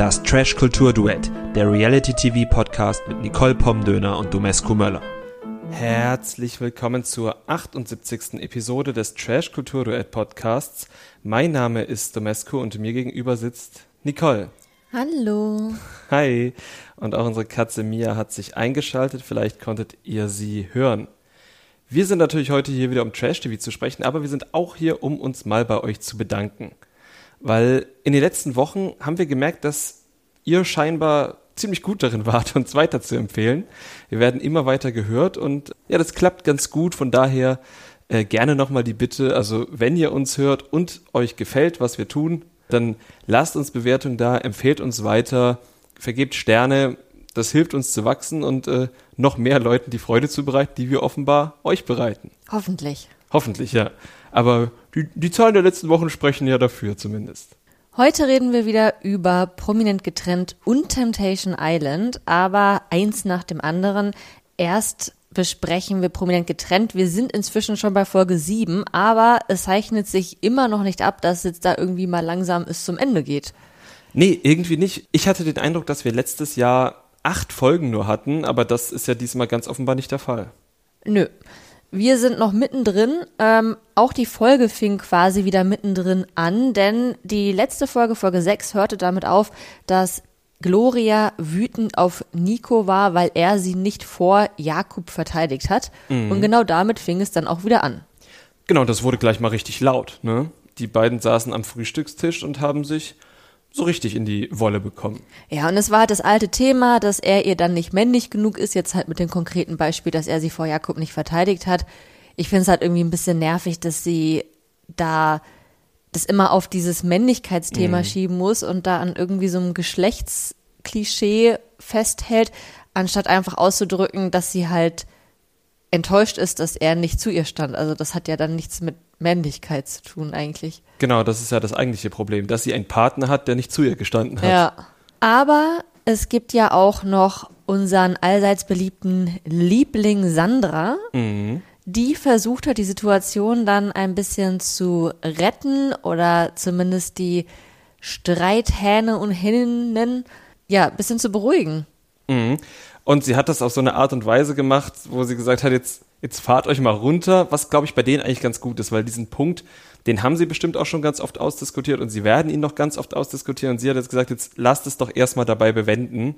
Das Trash Kultur Duett, der Reality TV Podcast mit Nicole Pomdöner und Domescu Möller. Herzlich willkommen zur 78. Episode des Trash Kultur Duett Podcasts. Mein Name ist Domescu und mir gegenüber sitzt Nicole. Hallo. Hi. Und auch unsere Katze Mia hat sich eingeschaltet. Vielleicht konntet ihr sie hören. Wir sind natürlich heute hier wieder um Trash TV zu sprechen, aber wir sind auch hier, um uns mal bei euch zu bedanken. Weil in den letzten Wochen haben wir gemerkt, dass ihr scheinbar ziemlich gut darin wart, uns weiter zu empfehlen. Wir werden immer weiter gehört und ja, das klappt ganz gut. Von daher äh, gerne nochmal die Bitte, also wenn ihr uns hört und euch gefällt, was wir tun, dann lasst uns Bewertung da, empfehlt uns weiter, vergebt Sterne. Das hilft uns zu wachsen und äh, noch mehr Leuten die Freude zu bereiten, die wir offenbar euch bereiten. Hoffentlich. Hoffentlich, ja. Aber die, die Zahlen der letzten Wochen sprechen ja dafür zumindest. Heute reden wir wieder über Prominent getrennt und Temptation Island, aber eins nach dem anderen. Erst besprechen wir Prominent getrennt. Wir sind inzwischen schon bei Folge 7, aber es zeichnet sich immer noch nicht ab, dass jetzt da irgendwie mal langsam es zum Ende geht. Nee, irgendwie nicht. Ich hatte den Eindruck, dass wir letztes Jahr acht Folgen nur hatten, aber das ist ja diesmal ganz offenbar nicht der Fall. Nö. Wir sind noch mittendrin. Ähm, auch die Folge fing quasi wieder mittendrin an, denn die letzte Folge, Folge 6, hörte damit auf, dass Gloria wütend auf Nico war, weil er sie nicht vor Jakob verteidigt hat. Mhm. Und genau damit fing es dann auch wieder an. Genau, das wurde gleich mal richtig laut. Ne? Die beiden saßen am Frühstückstisch und haben sich so richtig in die Wolle bekommen. Ja, und es war halt das alte Thema, dass er ihr dann nicht männlich genug ist, jetzt halt mit dem konkreten Beispiel, dass er sie vor Jakob nicht verteidigt hat. Ich finde es halt irgendwie ein bisschen nervig, dass sie da das immer auf dieses Männlichkeitsthema mhm. schieben muss und da an irgendwie so einem Geschlechtsklischee festhält, anstatt einfach auszudrücken, dass sie halt enttäuscht ist, dass er nicht zu ihr stand. Also das hat ja dann nichts mit Männlichkeit zu tun eigentlich. Genau, das ist ja das eigentliche Problem, dass sie einen Partner hat, der nicht zu ihr gestanden hat. Ja. Aber es gibt ja auch noch unseren allseits beliebten Liebling Sandra. Mhm. Die versucht hat, die Situation dann ein bisschen zu retten oder zumindest die Streithähne und Hinnen ja, ein bisschen zu beruhigen. Mhm. Und sie hat das auf so eine Art und Weise gemacht, wo sie gesagt hat, jetzt, jetzt fahrt euch mal runter, was glaube ich bei denen eigentlich ganz gut ist, weil diesen Punkt, den haben sie bestimmt auch schon ganz oft ausdiskutiert und sie werden ihn noch ganz oft ausdiskutieren. Und sie hat jetzt gesagt, jetzt lasst es doch erstmal dabei bewenden.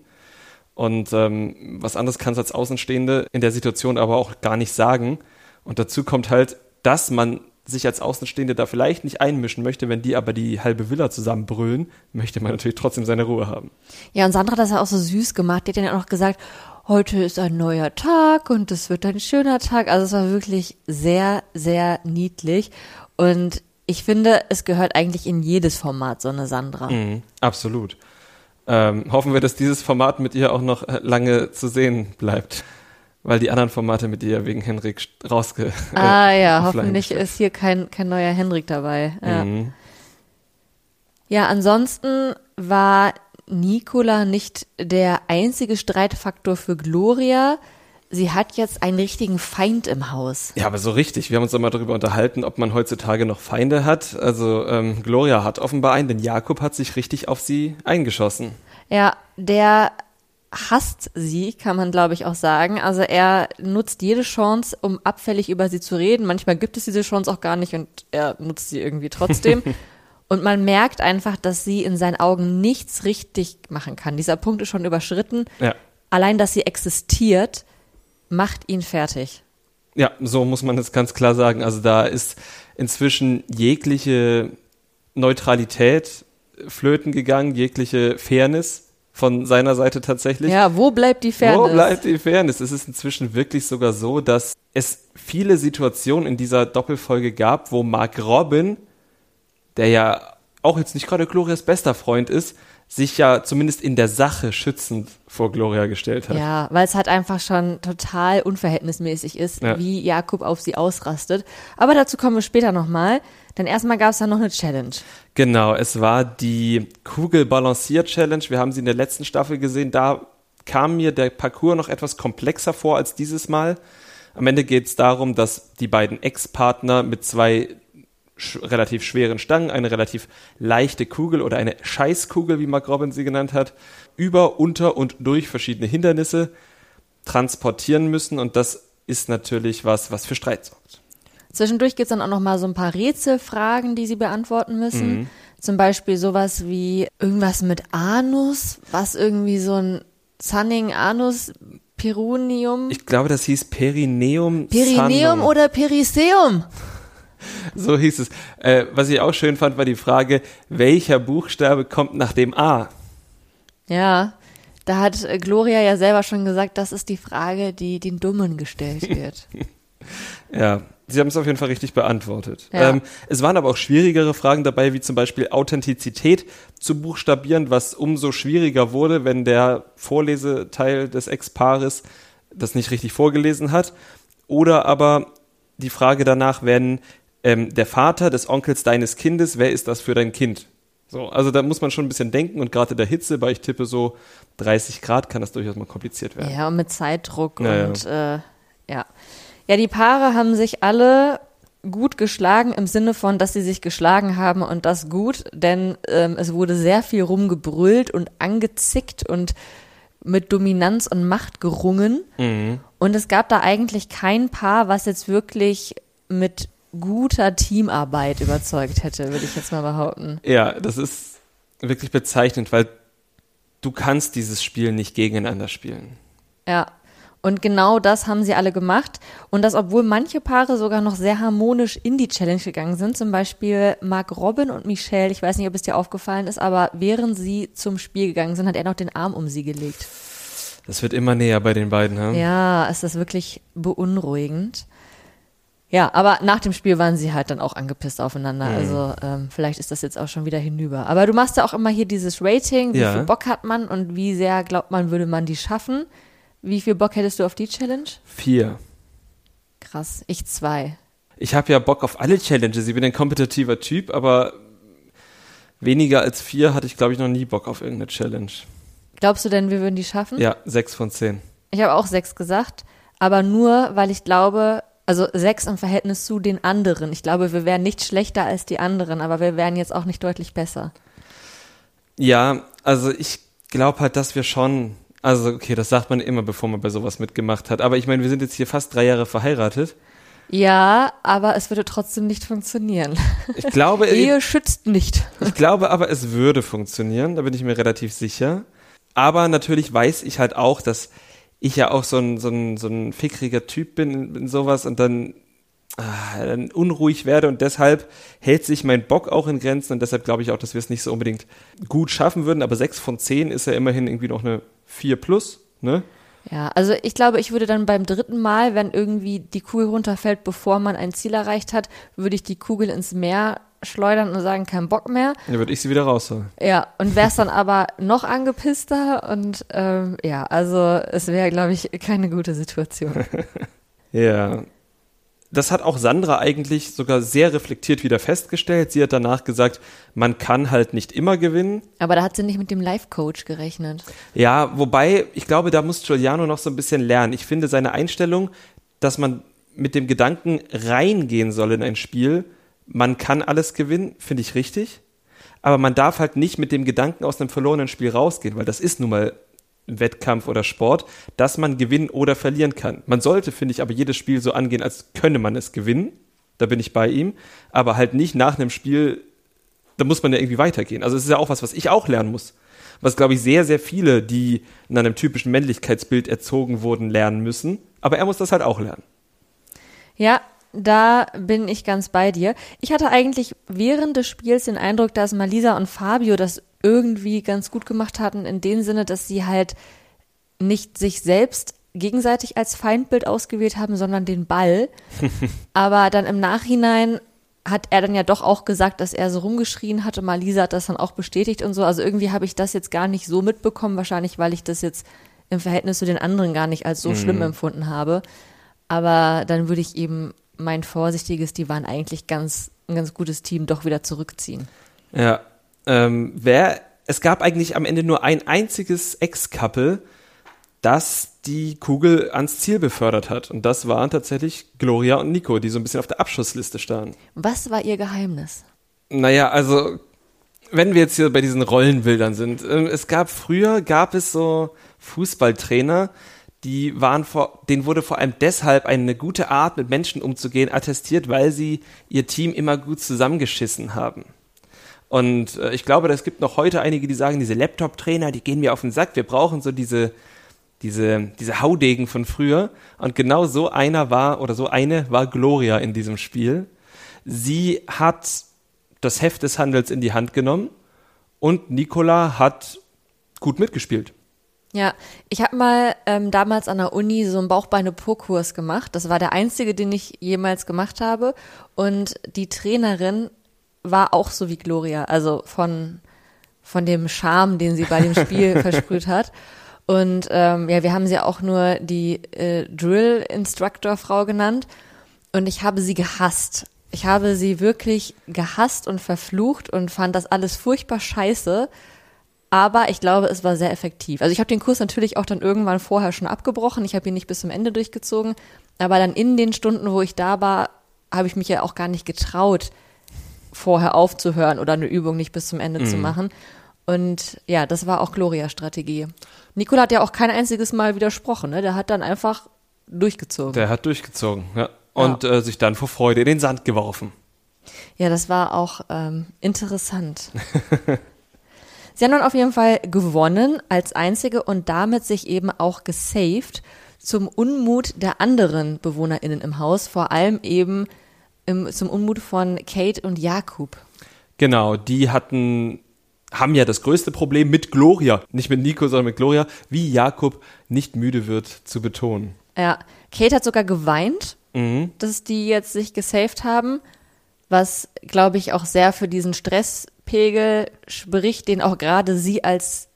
Und ähm, was anderes kann es als Außenstehende in der Situation aber auch gar nicht sagen. Und dazu kommt halt, dass man sich als Außenstehende da vielleicht nicht einmischen möchte, wenn die aber die halbe Villa zusammenbrüllen, möchte man natürlich trotzdem seine Ruhe haben. Ja, und Sandra hat das ja auch so süß gemacht. Die hat dann ja auch noch gesagt, heute ist ein neuer Tag und es wird ein schöner Tag. Also es war wirklich sehr, sehr niedlich. Und ich finde, es gehört eigentlich in jedes Format so eine Sandra. Mhm, absolut. Ähm, hoffen wir, dass dieses Format mit ihr auch noch lange zu sehen bleibt weil die anderen Formate mit dir wegen Henrik rausge. Äh, ah ja, hoffentlich gestellt. ist hier kein, kein neuer Henrik dabei. Ja. Mhm. ja, ansonsten war Nicola nicht der einzige Streitfaktor für Gloria. Sie hat jetzt einen richtigen Feind im Haus. Ja, aber so richtig. Wir haben uns immer darüber unterhalten, ob man heutzutage noch Feinde hat. Also ähm, Gloria hat offenbar einen, denn Jakob hat sich richtig auf sie eingeschossen. Ja, der hasst sie, kann man glaube ich auch sagen. Also er nutzt jede Chance, um abfällig über sie zu reden. Manchmal gibt es diese Chance auch gar nicht und er nutzt sie irgendwie trotzdem. und man merkt einfach, dass sie in seinen Augen nichts richtig machen kann. Dieser Punkt ist schon überschritten. Ja. Allein, dass sie existiert, macht ihn fertig. Ja, so muss man das ganz klar sagen. Also da ist inzwischen jegliche Neutralität flöten gegangen, jegliche Fairness von seiner Seite tatsächlich. Ja, wo bleibt die Fairness? Wo bleibt die Fairness? Es ist inzwischen wirklich sogar so, dass es viele Situationen in dieser Doppelfolge gab, wo Mark Robin, der ja auch jetzt nicht gerade Glorias bester Freund ist, sich ja zumindest in der Sache schützend vor Gloria gestellt hat. Ja, weil es halt einfach schon total unverhältnismäßig ist, ja. wie Jakob auf sie ausrastet. Aber dazu kommen wir später nochmal, denn erstmal gab es da noch eine Challenge. Genau, es war die Kugel-Balancier-Challenge. Wir haben sie in der letzten Staffel gesehen. Da kam mir der Parcours noch etwas komplexer vor als dieses Mal. Am Ende geht es darum, dass die beiden Ex-Partner mit zwei sch relativ schweren Stangen, eine relativ leichte Kugel oder eine Scheißkugel, wie Mark Robin sie genannt hat, über, unter und durch verschiedene Hindernisse transportieren müssen. Und das ist natürlich was, was für Streit sorgt. Zwischendurch gibt es dann auch noch mal so ein paar Rätselfragen, die sie beantworten müssen. Mhm. Zum Beispiel sowas wie irgendwas mit Anus, was irgendwie so ein Sunning Anus Perunium. Ich glaube, das hieß Perineum. Perineum sanum. oder Periseum? So hieß es. Äh, was ich auch schön fand, war die Frage, welcher Buchstabe kommt nach dem A? Ja, da hat äh, Gloria ja selber schon gesagt, das ist die Frage, die den Dummen gestellt wird. Ja, Sie haben es auf jeden Fall richtig beantwortet. Ja. Ähm, es waren aber auch schwierigere Fragen dabei, wie zum Beispiel Authentizität zu buchstabieren, was umso schwieriger wurde, wenn der Vorleseteil des Ex-Paares das nicht richtig vorgelesen hat. Oder aber die Frage danach, wenn ähm, der Vater des Onkels deines Kindes, wer ist das für dein Kind? So, also da muss man schon ein bisschen denken und gerade in der Hitze, weil ich tippe so 30 Grad, kann das durchaus mal kompliziert werden. Ja, und mit Zeitdruck Ja, ja. und äh, ja. Ja, die Paare haben sich alle gut geschlagen im Sinne von, dass sie sich geschlagen haben und das gut, denn ähm, es wurde sehr viel rumgebrüllt und angezickt und mit Dominanz und Macht gerungen. Mhm. Und es gab da eigentlich kein Paar, was jetzt wirklich mit guter Teamarbeit überzeugt hätte, würde ich jetzt mal behaupten. Ja, das ist wirklich bezeichnend, weil du kannst dieses Spiel nicht gegeneinander spielen. Ja. Und genau das haben sie alle gemacht. Und das, obwohl manche Paare sogar noch sehr harmonisch in die Challenge gegangen sind. Zum Beispiel Mark Robin und Michelle. Ich weiß nicht, ob es dir aufgefallen ist, aber während sie zum Spiel gegangen sind, hat er noch den Arm um sie gelegt. Das wird immer näher bei den beiden, ha? Ja, es ist wirklich beunruhigend. Ja, aber nach dem Spiel waren sie halt dann auch angepisst aufeinander. Mhm. Also ähm, vielleicht ist das jetzt auch schon wieder hinüber. Aber du machst ja auch immer hier dieses Rating, wie Ja. viel Bock hat man und wie sehr glaubt man, würde man die schaffen. Wie viel Bock hättest du auf die Challenge? Vier. Krass, ich zwei. Ich habe ja Bock auf alle Challenges. Ich bin ein kompetitiver Typ, aber weniger als vier hatte ich, glaube ich, noch nie Bock auf irgendeine Challenge. Glaubst du denn, wir würden die schaffen? Ja, sechs von zehn. Ich habe auch sechs gesagt, aber nur, weil ich glaube, also sechs im Verhältnis zu den anderen. Ich glaube, wir wären nicht schlechter als die anderen, aber wir wären jetzt auch nicht deutlich besser. Ja, also ich glaube halt, dass wir schon, also okay, das sagt man immer, bevor man bei sowas mitgemacht hat. Aber ich meine, wir sind jetzt hier fast drei Jahre verheiratet. Ja, aber es würde trotzdem nicht funktionieren. Ich glaube, Ehe schützt nicht. Ich glaube aber, es würde funktionieren, da bin ich mir relativ sicher. Aber natürlich weiß ich halt auch, dass ich ja auch so ein, so ein, so ein fickriger Typ bin in, sowas und dann, ah, dann unruhig werde und deshalb hält sich mein Bock auch in Grenzen und deshalb glaube ich auch, dass wir es nicht so unbedingt gut schaffen würden. Aber sechs von zehn ist ja immerhin irgendwie noch eine vier plus, ne? Ja, also ich glaube, ich würde dann beim dritten Mal, wenn irgendwie die Kugel runterfällt, bevor man ein Ziel erreicht hat, würde ich die Kugel ins Meer schleudern und sagen, kein Bock mehr. Dann würde ich sie wieder rausholen. Ja, und wär's dann aber noch angepisster und ähm, ja, also es wäre, glaube ich, keine gute Situation. Ja. Das hat auch Sandra eigentlich sogar sehr reflektiert wieder festgestellt. Sie hat danach gesagt, man kann halt nicht immer gewinnen. Aber da hat sie nicht mit dem Life-Coach gerechnet. Ja, wobei, ich glaube, da muss Giuliano noch so ein bisschen lernen. Ich finde seine Einstellung, dass man mit dem Gedanken reingehen soll in ein Spiel, man kann alles gewinnen, finde ich richtig. Aber man darf halt nicht mit dem Gedanken aus einem verlorenen Spiel rausgehen, weil das ist nun mal Wettkampf oder Sport, dass man gewinnen oder verlieren kann. Man sollte, finde ich, aber jedes Spiel so angehen, als könne man es gewinnen. Da bin ich bei ihm. Aber halt nicht nach einem Spiel, da muss man ja irgendwie weitergehen. Also es ist ja auch was, was ich auch lernen muss. Was, glaube ich, sehr, sehr viele, die in einem typischen Männlichkeitsbild erzogen wurden, lernen müssen. Aber er muss das halt auch lernen. Ja, da bin ich ganz bei dir. Ich hatte eigentlich während des Spiels den Eindruck, dass Malisa und Fabio das irgendwie ganz gut gemacht hatten, in dem Sinne, dass sie halt nicht sich selbst gegenseitig als Feindbild ausgewählt haben, sondern den Ball. Aber dann im Nachhinein hat er dann ja doch auch gesagt, dass er so rumgeschrien hatte. Malisa hat das dann auch bestätigt und so. Also irgendwie habe ich das jetzt gar nicht so mitbekommen, wahrscheinlich weil ich das jetzt im Verhältnis zu den anderen gar nicht als so schlimm empfunden habe. Aber dann würde ich eben mein vorsichtiges, die waren eigentlich ganz, ein ganz gutes Team, doch wieder zurückziehen. Ja. Ähm, wer, es gab eigentlich am Ende nur ein einziges Ex-Couple, das die Kugel ans Ziel befördert hat. Und das waren tatsächlich Gloria und Nico, die so ein bisschen auf der Abschussliste standen. Was war ihr Geheimnis? Naja, also wenn wir jetzt hier bei diesen Rollenbildern sind, ähm, es gab früher, gab es so Fußballtrainer, die waren vor, denen wurde vor allem deshalb eine gute Art, mit Menschen umzugehen, attestiert, weil sie ihr Team immer gut zusammengeschissen haben. Und äh, ich glaube, es gibt noch heute einige, die sagen, diese Laptop-Trainer, die gehen mir auf den Sack. Wir brauchen so diese, diese, diese Haudegen von früher. Und genau so einer war, oder so eine war Gloria in diesem Spiel. Sie hat das Heft des Handels in die Hand genommen und Nicola hat gut mitgespielt. Ja, ich habe mal ähm, damals an der Uni so einen Bauchbeine-Po-Kurs gemacht. Das war der einzige, den ich jemals gemacht habe. Und die Trainerin war auch so wie Gloria, also von, von dem Charme, den sie bei dem Spiel versprüht hat. Und ähm, ja, wir haben sie auch nur die äh, Drill-Instructor-Frau genannt. Und ich habe sie gehasst. Ich habe sie wirklich gehasst und verflucht und fand das alles furchtbar scheiße. Aber ich glaube, es war sehr effektiv. Also ich habe den Kurs natürlich auch dann irgendwann vorher schon abgebrochen. Ich habe ihn nicht bis zum Ende durchgezogen. Aber dann in den Stunden, wo ich da war, habe ich mich ja auch gar nicht getraut, vorher aufzuhören oder eine Übung nicht bis zum Ende mhm. zu machen. Und ja, das war auch Glorias Strategie. Nikola hat ja auch kein einziges Mal widersprochen, ne? Der hat dann einfach durchgezogen. Der hat durchgezogen, ja. Und ja. Äh, sich dann vor Freude in den Sand geworfen. Ja, das war auch ähm, interessant. Sie haben dann auf jeden Fall gewonnen als einzige und damit sich eben auch gesaved zum Unmut der anderen BewohnerInnen im Haus, vor allem eben im, zum Unmut von Kate und Jakub. Genau, die hatten haben ja das größte Problem mit Gloria, nicht mit Nico, sondern mit Gloria, wie Jakob nicht müde wird zu betonen. Ja, Kate hat sogar geweint, mhm. dass die jetzt sich gesaved haben, was, glaube ich, auch sehr für diesen Stresspegel spricht, den auch gerade sie als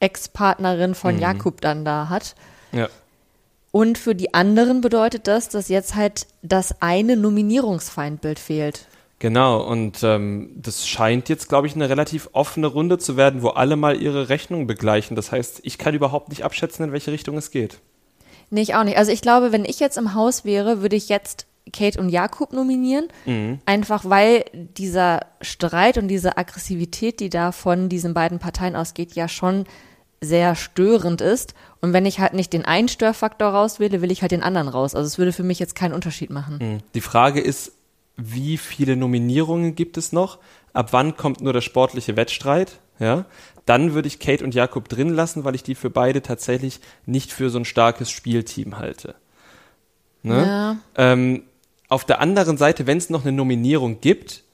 Ex-Partnerin von mhm. Jakob dann da hat. Ja. Und für die anderen bedeutet das, dass jetzt halt das eine Nominierungsfeindbild fehlt. Genau, und ähm, das scheint jetzt, glaube ich, eine relativ offene Runde zu werden, wo alle mal ihre Rechnung begleichen. Das heißt, ich kann überhaupt nicht abschätzen, in welche Richtung es geht. Nee, ich auch nicht. Also ich glaube, wenn ich jetzt im Haus wäre, würde ich jetzt Kate und Jakob nominieren. Mhm. Einfach weil dieser Streit und diese Aggressivität, die da von diesen beiden Parteien ausgeht, ja schon sehr störend ist. Und wenn ich halt nicht den einen Störfaktor rauswähle, will ich halt den anderen raus. Also es würde für mich jetzt keinen Unterschied machen. Mhm. Die Frage ist, wie viele Nominierungen gibt es noch? Ab wann kommt nur der sportliche Wettstreit? Ja, dann würde ich Kate und Jakob drin lassen, weil ich die für beide tatsächlich nicht für so ein starkes Spielteam halte. Ne? Ja. Ähm, auf der anderen Seite, wenn es noch eine Nominierung gibt,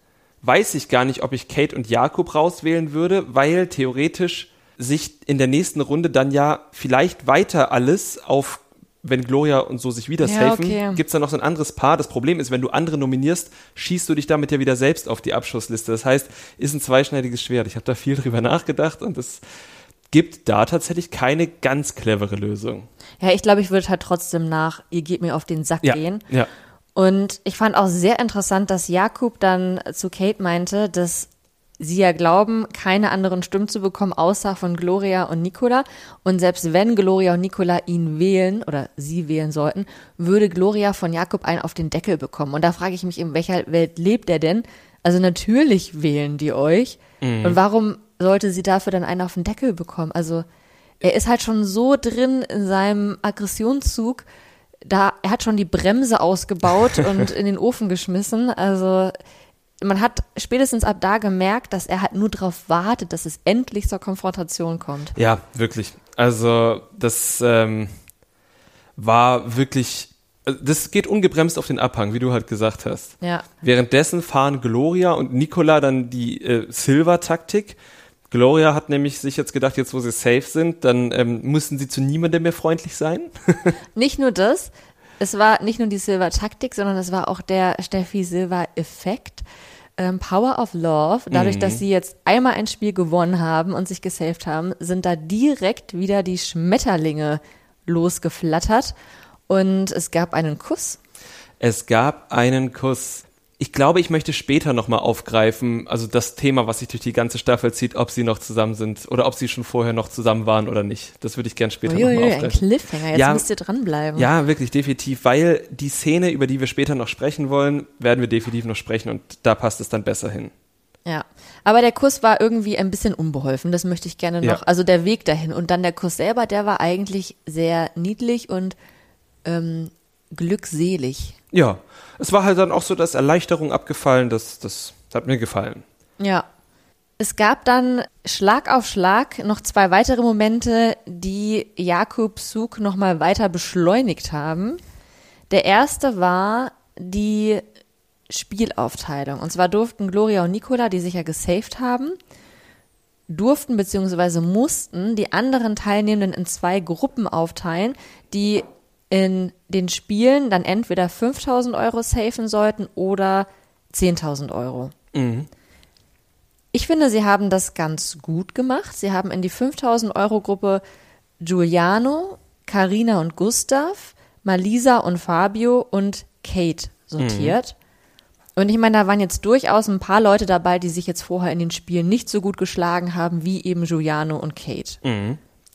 weiß ich gar nicht, ob ich Kate und Jakob rauswählen würde, weil theoretisch sich in der nächsten Runde dann ja vielleicht weiter alles auf wenn Gloria und so sich wieder ja, safen, okay. gibt es dann noch so ein anderes Paar. Das Problem ist, wenn du andere nominierst, schießt du dich damit ja wieder selbst auf die Abschussliste. Das heißt, ist ein zweischneidiges Schwert. Ich habe da viel drüber nachgedacht und es gibt da tatsächlich keine ganz clevere Lösung. Ja, ich glaube, ich würde halt trotzdem nach, ihr geht mir auf den Sack ja, gehen. Ja. Und ich fand auch sehr interessant, dass Jakub dann zu Kate meinte, dass sie ja glauben, keine anderen Stimmen zu bekommen, außer von Gloria und Nicola. Und selbst wenn Gloria und Nicola ihn wählen oder sie wählen sollten, würde Gloria von Jakob einen auf den Deckel bekommen. Und da frage ich mich, in welcher Welt lebt er denn? Also natürlich wählen die euch. Mhm. Und warum sollte sie dafür dann einen auf den Deckel bekommen? Also er ist halt schon so drin in seinem Aggressionszug, da er hat schon die Bremse ausgebaut und in den Ofen geschmissen. Also man hat spätestens ab da gemerkt, dass er halt nur darauf wartet, dass es endlich zur Konfrontation kommt. Ja, wirklich. Also das ähm, war wirklich, das geht ungebremst auf den Abhang, wie du halt gesagt hast. Ja. Währenddessen fahren Gloria und Nicola dann die äh, Silver-Taktik. Gloria hat nämlich sich jetzt gedacht, jetzt wo sie safe sind, dann ähm, müssen sie zu niemandem mehr freundlich sein. nicht nur das, es war nicht nur die Silver-Taktik, sondern es war auch der Steffi Silver-Effekt ähm, Power of Love, dadurch, mhm. dass sie jetzt einmal ein Spiel gewonnen haben und sich gesaved haben, sind da direkt wieder die Schmetterlinge losgeflattert und es gab einen Kuss. Es gab einen Kuss. Ich glaube, ich möchte später nochmal aufgreifen, also das Thema, was sich durch die ganze Staffel zieht, ob sie noch zusammen sind oder ob sie schon vorher noch zusammen waren oder nicht. Das würde ich gern später nochmal aufgreifen. Ein Cliffhanger, jetzt Ja. müsst ihr dranbleiben. Ja, wirklich, definitiv, weil die Szene, über die wir später noch sprechen wollen, werden wir definitiv noch sprechen und da passt es dann besser hin. Ja, aber der Kuss war irgendwie ein bisschen unbeholfen, das möchte ich gerne noch. Ja. Also der Weg dahin und dann der Kuss selber, der war eigentlich sehr niedlich und ähm, glückselig. Ja, es war halt dann auch so, dass Erleichterung abgefallen, das, das hat mir gefallen. Ja. Es gab dann Schlag auf Schlag noch zwei weitere Momente, die Jakub Suk nochmal weiter beschleunigt haben. Der erste war die Spielaufteilung. Und zwar durften Gloria und Nicola, die sich ja gesaved haben, durften bzw. mussten die anderen Teilnehmenden in zwei Gruppen aufteilen, die in den Spielen dann entweder 5000 Euro safen sollten oder 10.000 Euro. Ich finde, sie haben das ganz gut gemacht. Sie haben in die 5000 Euro Gruppe Giuliano, Carina und Gustav, Malisa und Fabio und Kate sortiert. Und ich meine, da waren jetzt durchaus ein paar Leute dabei, die sich jetzt vorher in den Spielen nicht so gut geschlagen haben, wie eben Giuliano und Kate.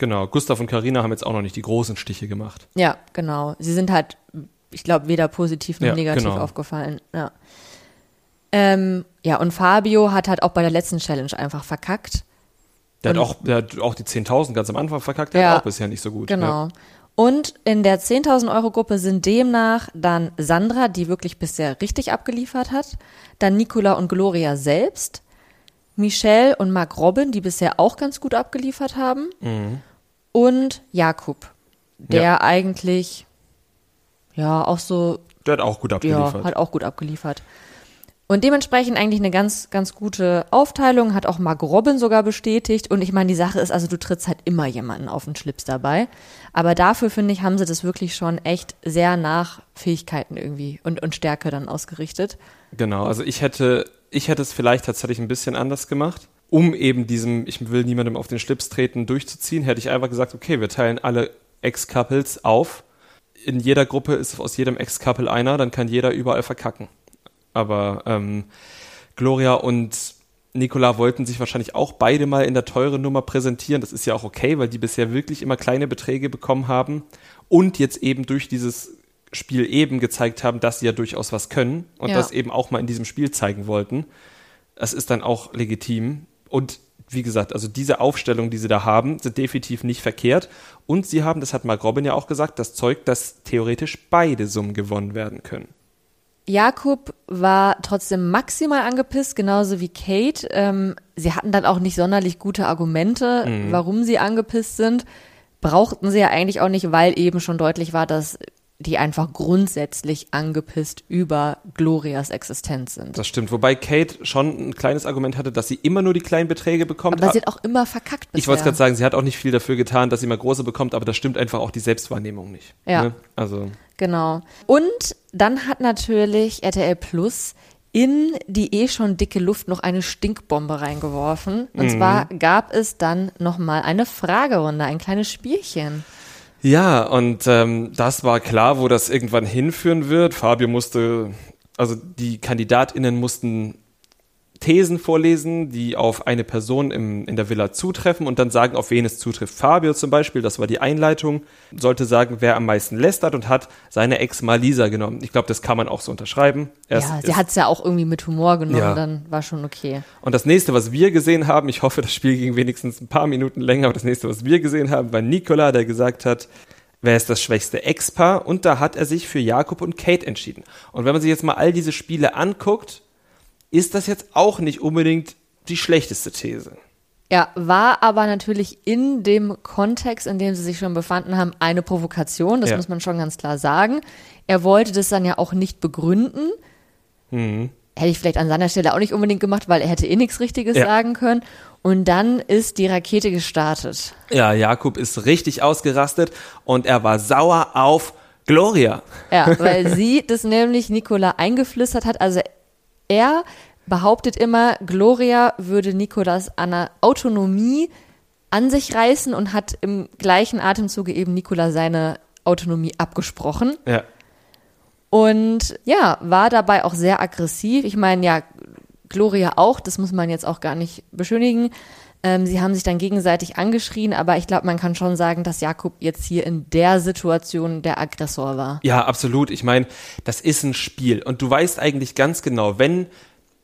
Genau, Gustav und Karina haben jetzt auch noch nicht die großen Stiche gemacht. Ja, genau. Sie sind halt, ich glaube, weder positiv noch Ja, negativ genau. aufgefallen. Ja. Ähm, ja, und Fabio hat halt auch bei der letzten Challenge einfach verkackt. Der hat, auch, der hat auch die 10.000 ganz am Anfang verkackt, der Ja. hat auch bisher nicht so gut. Genau. Ja. Und in der 10.000 Euro Gruppe sind demnach dann Sandra, die wirklich bisher richtig abgeliefert hat, dann Nicola und Gloria selbst, Michelle und Mark Robin, die bisher auch ganz gut abgeliefert haben, und Jakub, der Ja. eigentlich ja auch so Der hat auch gut ja, abgeliefert. hat auch gut abgeliefert. Und dementsprechend eigentlich eine ganz, ganz gute Aufteilung, hat auch Mark Robin sogar bestätigt. Und ich meine, die Sache ist, also du trittst halt immer jemanden auf den Schlips dabei. Aber dafür, finde ich, haben sie das wirklich schon echt sehr nach Fähigkeiten irgendwie und, und Stärke dann ausgerichtet. Genau, also ich hätte, ich hätte es vielleicht tatsächlich ein bisschen anders gemacht. Um eben diesem, ich will niemandem auf den Schlips treten, durchzuziehen, hätte ich einfach gesagt, okay, wir teilen alle Ex-Couples auf. In jeder Gruppe ist aus jedem Ex-Couple einer, dann kann jeder überall verkacken. Aber ähm, Gloria und Nicola wollten sich wahrscheinlich auch beide mal in der teuren Nummer präsentieren. Das ist ja auch okay, weil die bisher wirklich immer kleine Beträge bekommen haben und jetzt eben durch dieses Spiel eben gezeigt haben, dass sie ja durchaus was können und Ja. das eben auch mal in diesem Spiel zeigen wollten. Das ist dann auch legitim. Und wie gesagt, also diese Aufstellung, die sie da haben, sind definitiv nicht verkehrt. Und sie haben, das hat Mark Robin ja auch gesagt, das Zeug, dass theoretisch beide Summen gewonnen werden können. Jakub war trotzdem maximal angepisst, genauso wie Kate. Ähm, sie hatten dann auch nicht sonderlich gute Argumente, warum sie angepisst sind. Brauchten sie ja eigentlich auch nicht, weil eben schon deutlich war, dass die einfach grundsätzlich angepisst über Glorias Existenz sind. Das stimmt. Wobei Kate schon ein kleines Argument hatte, dass sie immer nur die kleinen Beträge bekommt. Aber sie hat auch immer verkackt bisher. ich wollte gerade sagen, sie hat auch nicht viel dafür getan, dass sie mal große bekommt, aber das stimmt einfach auch die Selbstwahrnehmung nicht. Ja. Ne? Also, Genau. Und dann hat natürlich RTL Plus in die eh schon dicke Luft noch eine Stinkbombe reingeworfen. Und zwar gab es dann nochmal eine Fragerunde, ein kleines Spielchen. Ja, und ähm, das war klar, wo das irgendwann hinführen wird. Fabio musste, also die KandidatInnen mussten Thesen vorlesen, die auf eine Person im, in der Villa zutreffen und dann sagen, auf wen es zutrifft. Fabio zum Beispiel, das war die Einleitung, sollte sagen, wer am meisten lästert und hat seine Ex Malisa genommen. Ich glaube, das kann man auch so unterschreiben. Er ja, sie hat es ja auch irgendwie mit Humor genommen, Ja. dann war schon okay. Und das nächste, was wir gesehen haben, ich hoffe, das Spiel ging wenigstens ein paar Minuten länger, aber das nächste, was wir gesehen haben, war Nikola, der gesagt hat, wer ist das schwächste Ex-Paar? Und da hat er sich für Jakob und Kate entschieden. Und wenn man sich jetzt mal all diese Spiele anguckt, ist das jetzt auch nicht unbedingt die schlechteste These. Ja, war aber natürlich in dem Kontext, in dem sie sich schon befanden haben, eine Provokation, das Ja. muss man schon ganz klar sagen. Er wollte das dann ja auch nicht begründen. Mhm. Hätte ich vielleicht an seiner Stelle auch nicht unbedingt gemacht, weil er hätte eh nichts Richtiges Ja. sagen können. Und dann ist die Rakete gestartet. Ja, Jakob ist richtig ausgerastet und er war sauer auf Gloria. Ja, weil sie das nämlich Nicola eingeflüstert hat. Also er behauptet immer, Gloria würde Nicolas Anna Autonomie an sich reißen und hat im gleichen Atemzuge eben Nicola seine Autonomie abgesprochen. Ja. Und ja, war dabei auch sehr aggressiv. Ich meine, ja, Gloria auch, das muss man jetzt auch gar nicht beschönigen. Ähm, sie haben sich dann gegenseitig angeschrien, aber ich glaube, man kann schon sagen, dass Jakob jetzt hier in der Situation der Aggressor war. Ja, absolut. Ich meine, das ist ein Spiel und du weißt eigentlich ganz genau, wenn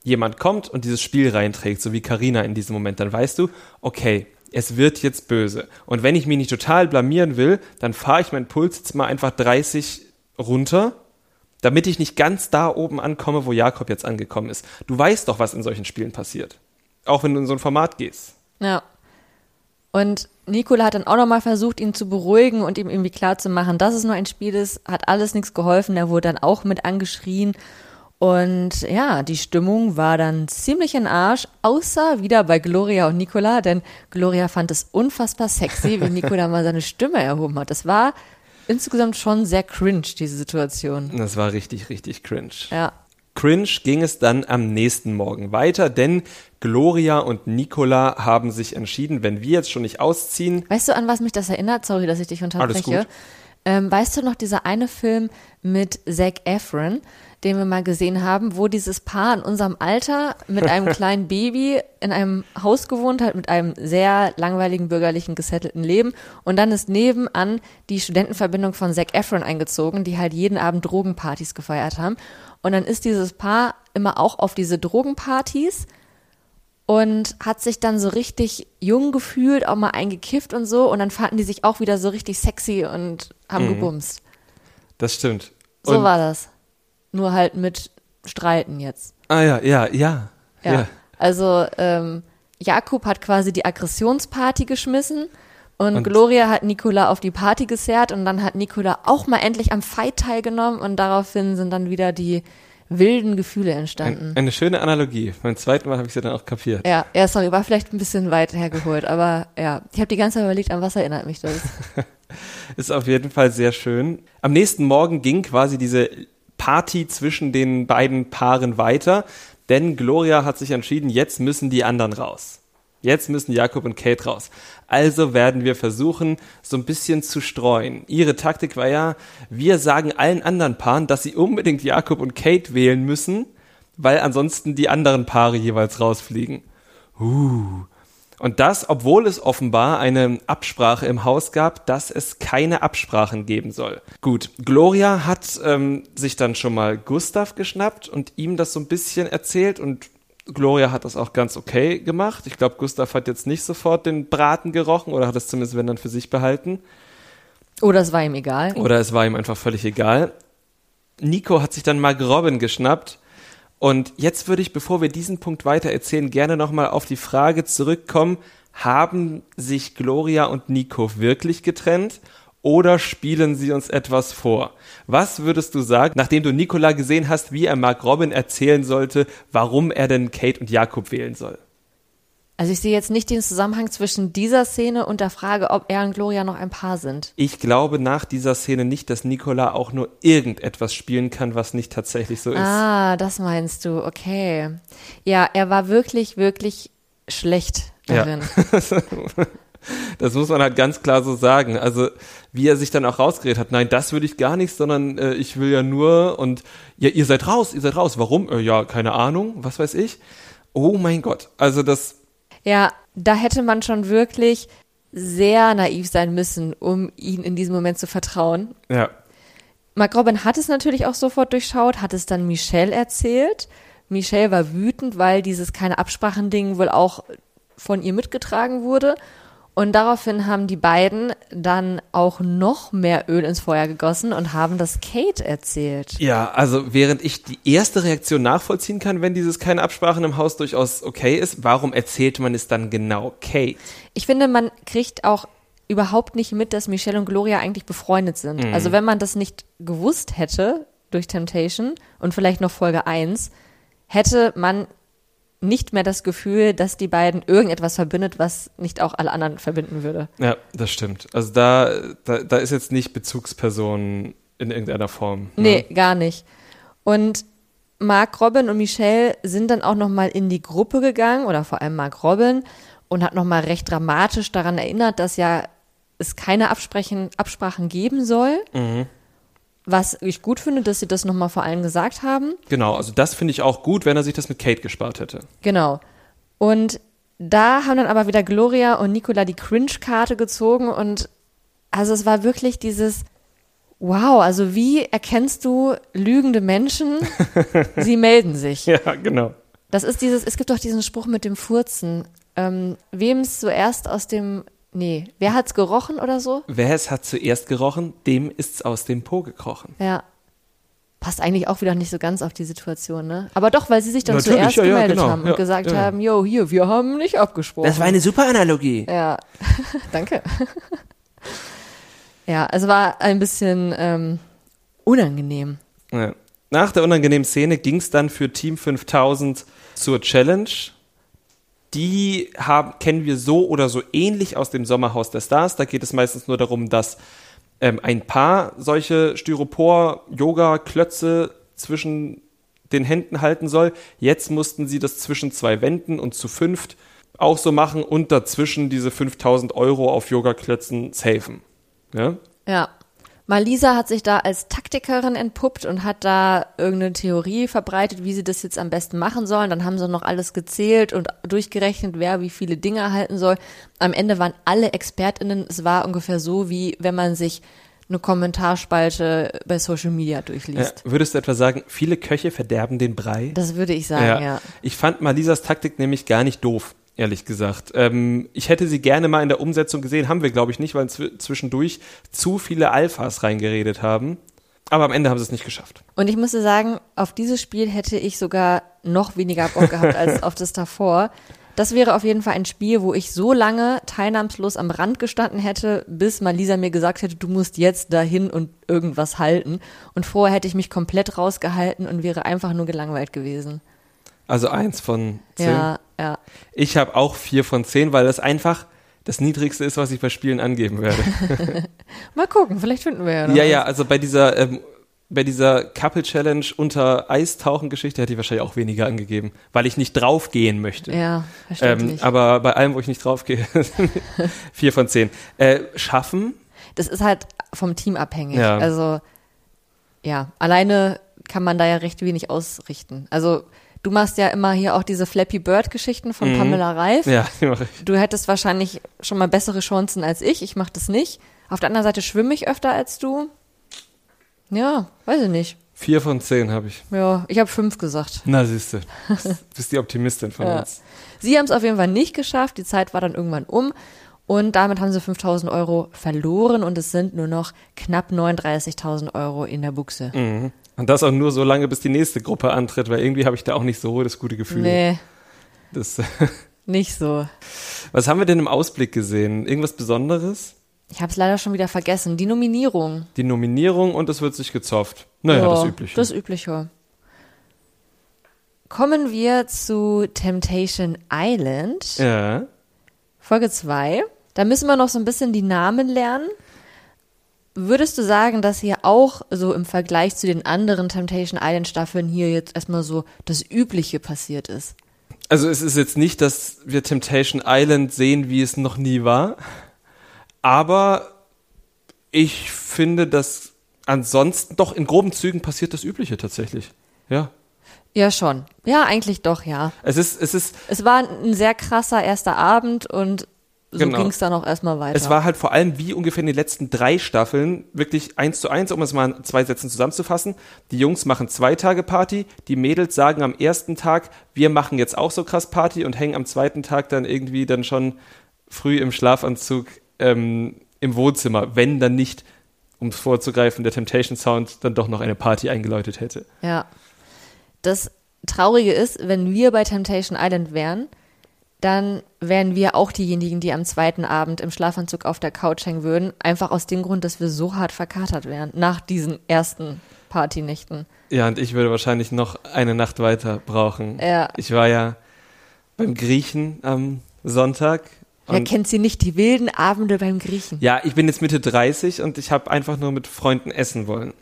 jemand kommt und dieses Spiel reinträgt, so wie Karina in diesem Moment, dann weißt du, okay, es wird jetzt böse. Und wenn ich mich nicht total blamieren will, dann fahre ich meinen Puls jetzt mal einfach 30 runter, damit ich nicht ganz da oben ankomme, wo Jakob jetzt angekommen ist. Du weißt doch, was in solchen Spielen passiert. Auch wenn du in so ein Format gehst. Ja. Und Nikola hat dann auch nochmal versucht, ihn zu beruhigen und ihm irgendwie klarzumachen, dass es nur ein Spiel ist, hat alles nichts geholfen. Er wurde dann auch mit angeschrien. Und ja, die Stimmung war dann ziemlich in Arsch, außer wieder bei Gloria und Nikola, denn Gloria fand es unfassbar sexy, wie Nikola mal seine Stimme erhoben hat. Das war insgesamt schon sehr cringe, diese Situation. Das war richtig, richtig cringe. Ja. Cringe ging es dann am nächsten Morgen weiter, denn Gloria und Nicola haben sich entschieden, wenn wir jetzt schon nicht ausziehen. Weißt du, an was mich das erinnert? Sorry, dass ich dich unterbreche. Alles gut. Ähm, weißt du noch, dieser eine Film mit Zac Efron, den wir mal gesehen haben, wo dieses Paar in unserem Alter mit einem kleinen Baby in einem Haus gewohnt hat, mit einem sehr langweiligen bürgerlichen gesettelten Leben. Und dann ist nebenan die Studentenverbindung von Zac Efron eingezogen, die halt jeden Abend Drogenpartys gefeiert haben. Und dann ist dieses Paar immer auch auf diese Drogenpartys und hat sich dann so richtig jung gefühlt, auch mal eingekifft und so. Und dann fanden die sich auch wieder so richtig sexy und haben Mhm. gebumst. Das stimmt. So Und- war das. Nur halt mit Streiten jetzt. Ah ja, ja, ja. Ja. Also ähm, Jakob hat quasi die Aggressionsparty geschmissen und, Und- Gloria hat Nicola auf die Party gezerrt und dann hat Nicola auch mal endlich am Fight teilgenommen und daraufhin sind dann wieder die wilden Gefühle entstanden. Ein, eine schöne Analogie. Beim zweiten Mal habe ich sie dann auch kapiert. ja, ja, sorry, war vielleicht ein bisschen weit hergeholt, aber ja, ich habe die ganze Zeit überlegt, an was erinnert mich das? Ist auf jeden Fall sehr schön. Am nächsten Morgen ging quasi diese Party zwischen den beiden Paaren weiter, denn Gloria hat sich entschieden, jetzt müssen die anderen raus. Jetzt müssen Jakob und Kate raus. Also werden wir versuchen, so ein bisschen zu streuen. Ihre Taktik war ja, wir sagen allen anderen Paaren, dass sie unbedingt Jakob und Kate wählen müssen, weil ansonsten die anderen Paare jeweils rausfliegen. Uh. Und das, obwohl es offenbar eine Absprache im Haus gab, dass es keine Absprachen geben soll. Gut, Gloria hat ähm, sich dann schon mal Gustav geschnappt und ihm das so ein bisschen erzählt und Gloria hat das auch ganz okay gemacht. Ich glaube, Gustav hat jetzt nicht sofort den Braten gerochen oder hat es zumindest, wenn dann, für sich behalten. Oder es war ihm egal. Oder es war ihm einfach völlig egal. Nico hat sich dann Mark Robin geschnappt. Und jetzt würde ich, bevor wir diesen Punkt weiter erzählen, gerne nochmal auf die Frage zurückkommen, haben sich Gloria und Nico wirklich getrennt oder spielen sie uns etwas vor? Was würdest du sagen, nachdem du Nicola gesehen hast, wie er Mark Robin erzählen sollte, warum er denn Kate und Jakob wählen soll? Also ich sehe jetzt nicht den Zusammenhang zwischen dieser Szene und der Frage, ob er und Gloria noch ein Paar sind. Ich glaube nach dieser Szene nicht, dass Nicola auch nur irgendetwas spielen kann, was nicht tatsächlich so ist. Ah, das meinst du, okay. Ja, er war wirklich, wirklich schlecht Ja. Das muss man halt ganz klar so sagen. Also, wie er sich dann auch rausgeredet hat. Nein, das würde ich gar nicht, sondern äh, ich will ja nur und ja, ihr seid raus, ihr seid raus. Warum? Äh, ja, keine Ahnung, was weiß ich. Oh mein Gott. Also das, Ja, da hätte man schon wirklich sehr naiv sein müssen, um ihn in diesem Moment zu vertrauen. ja, Mark Robin hat es natürlich auch sofort durchschaut, hat es dann Michelle erzählt. Michelle war wütend, weil dieses keine Absprachen-Ding wohl auch von ihr mitgetragen wurde. Und daraufhin haben die beiden dann auch noch mehr Öl ins Feuer gegossen und haben das Kate erzählt. ja, also während ich die erste Reaktion nachvollziehen kann, wenn dieses keine Absprachen im Haus durchaus okay ist, warum erzählt man es dann genau Kate? Ich finde, man kriegt auch überhaupt nicht mit, dass Michelle und Gloria eigentlich befreundet sind. Also wenn man das nicht gewusst hätte durch Temptation und vielleicht noch Folge 1, hätte man nicht mehr das Gefühl, dass die beiden irgendetwas verbindet, was nicht auch alle anderen verbinden würde. Ja, das stimmt. Also da, da, da ist jetzt nicht Bezugsperson in irgendeiner Form. ne? Nee, gar nicht. Und Mark Robin und Michelle sind dann auch noch mal in die Gruppe gegangen oder vor allem Mark Robin und hat noch mal recht dramatisch daran erinnert, dass ja es keine Absprechen, Absprachen geben soll. Was ich gut finde, dass sie das nochmal vor allem gesagt haben. Genau, also das finde ich auch gut, wenn er sich das mit Kate gespart hätte. Genau. Und da haben dann aber wieder Gloria und Nicola die Cringe-Karte gezogen und also es war wirklich dieses Wow, also wie erkennst du lügende Menschen? Sie melden sich. Ja, genau. Das ist dieses, es gibt doch diesen Spruch mit dem Furzen. Ähm, wem es zuerst aus dem, nee, wer hat's gerochen oder so? Wer es hat zuerst gerochen, dem ist's aus dem Po gekrochen. Ja. Passt eigentlich auch wieder nicht so ganz auf die Situation, ne? Aber doch, weil sie sich dann Natürlich, zuerst ja, ja, gemeldet genau, haben und ja, gesagt ja. haben, yo, hier, wir haben nicht abgesprochen. eine super Analogie. Ja, danke. ja, es war ein bisschen ähm, unangenehm. Ja. Nach der unangenehmen Szene ging es dann für Team 5000 zur Challenge. Die haben, kennen wir so oder so ähnlich aus dem Sommerhaus der Stars. Da geht es meistens nur darum, dass ähm, ein Paar solche Styropor-Yoga-Klötze zwischen den Händen halten soll. Jetzt mussten sie das zwischen zwei Wänden und zu fünft auch so machen und dazwischen diese 5000 Euro auf Yoga-Klötzen safen. Ja? Ja. Malisa hat sich da als Taktikerin entpuppt und hat da irgendeine Theorie verbreitet, wie sie das jetzt am besten machen sollen. Dann haben sie noch alles gezählt und durchgerechnet, wer wie viele Dinge halten soll. Am Ende waren alle ExpertInnen, es war ungefähr so, wie wenn man sich eine Kommentarspalte bei Social Media Ja, durchliest. würdest du etwa sagen, viele Köche verderben den Brei? Das würde ich sagen, ja. Ich fand Malisas Taktik nämlich gar nicht doof, ehrlich gesagt. Ähm, ich hätte sie gerne mal in der Umsetzung gesehen, haben wir, glaube ich, nicht, weil zw zwischendurch zu viele Alphas reingeredet haben. Aber am Ende haben sie es nicht geschafft. Und ich musste sagen, auf dieses Spiel hätte ich sogar noch weniger Bock gehabt als auf das davor. Das wäre auf jeden Fall ein Spiel, wo ich so lange teilnahmslos am Rand gestanden hätte, bis Malisa mir gesagt hätte, du musst jetzt dahin und irgendwas halten. Und vorher hätte ich mich komplett rausgehalten und wäre einfach nur gelangweilt gewesen. Also eins von zehn. Ja, ja. Ich habe auch vier von zehn, weil das einfach das Niedrigste ist, was ich bei Spielen angeben werde. Mal gucken, vielleicht finden wir ja noch. ja, was. ja, also bei dieser, ähm, bei dieser Couple Challenge unter Eistauchen-Geschichte hätte ich wahrscheinlich auch weniger angegeben, weil ich nicht draufgehen möchte. Ja, Ähm, verständlich. aber bei allem, wo ich nicht draufgehe, vier von zehn. Äh, schaffen? das ist halt vom Team abhängig. Ja. Also, ja, alleine kann man da ja recht wenig ausrichten. Also, du machst ja immer hier auch diese Flappy Bird Geschichten von Pamela Reif. Ja, die mache ich. Du hättest wahrscheinlich schon mal bessere Chancen als ich. Ich mache das nicht. Auf der anderen Seite schwimme ich öfter als du. Ja, weiß ich nicht. Vier von zehn habe ich. Ja, ich habe fünf gesagt. Na, siehst du. Du bist die Optimistin von Ja. uns. Sie haben es auf jeden Fall nicht geschafft. Die Zeit war dann irgendwann um. Und damit haben sie 5000 Euro verloren und es sind nur noch knapp 39.000 Euro in der Buchse. Mhm. Und das auch nur so lange, bis die nächste Gruppe antritt, weil irgendwie habe ich da auch nicht so das gute Gefühl. Nee, Das, nicht so. was haben wir denn im Ausblick gesehen? Irgendwas Besonderes? Ich habe es leider schon wieder vergessen. Die Nominierung. Die Nominierung und es wird sich gezofft. Naja, Ja, das Übliche. Das Übliche. Kommen wir zu Temptation Island, ja. Folge 2. Da müssen wir noch so ein bisschen die Namen lernen. Würdest du sagen, dass hier auch so im Vergleich zu den anderen Temptation Island Staffeln hier jetzt erstmal so das Übliche passiert ist? Also es ist jetzt nicht, dass wir Temptation Island sehen, wie es noch nie war. Aber ich finde, dass ansonsten doch in groben Zügen passiert das Übliche tatsächlich. Ja. Ja, schon. Ja, eigentlich doch, ja. Es ist, es ist, Es war ein sehr krasser erster Abend und so Genau. ging es dann auch erstmal weiter. Es war halt vor allem wie ungefähr in den letzten drei Staffeln wirklich eins zu eins, um es mal in zwei Sätzen zusammenzufassen. Die Jungs machen zwei Tage Party, die Mädels sagen am ersten Tag, wir machen jetzt auch so krass Party und hängen am zweiten Tag dann irgendwie dann schon früh im Schlafanzug ähm, im Wohnzimmer, wenn dann nicht, um es vorzugreifen, der Temptation Sound dann doch noch eine Party eingeläutet hätte. Ja. Das Traurige ist, wenn wir bei Temptation Island wären, dann wären wir auch diejenigen, die am zweiten Abend im Schlafanzug auf der Couch hängen würden. Einfach aus dem Grund, dass wir so hart verkatert wären nach diesen ersten Partynächten. Ja, und ich würde wahrscheinlich noch eine Nacht weiter brauchen. Ja. Ich war ja beim Griechen am Sonntag. Wer kennt sie nicht, die wilden Abende beim Griechen? Ja, ich bin jetzt Mitte 30 und ich habe einfach nur mit Freunden essen wollen.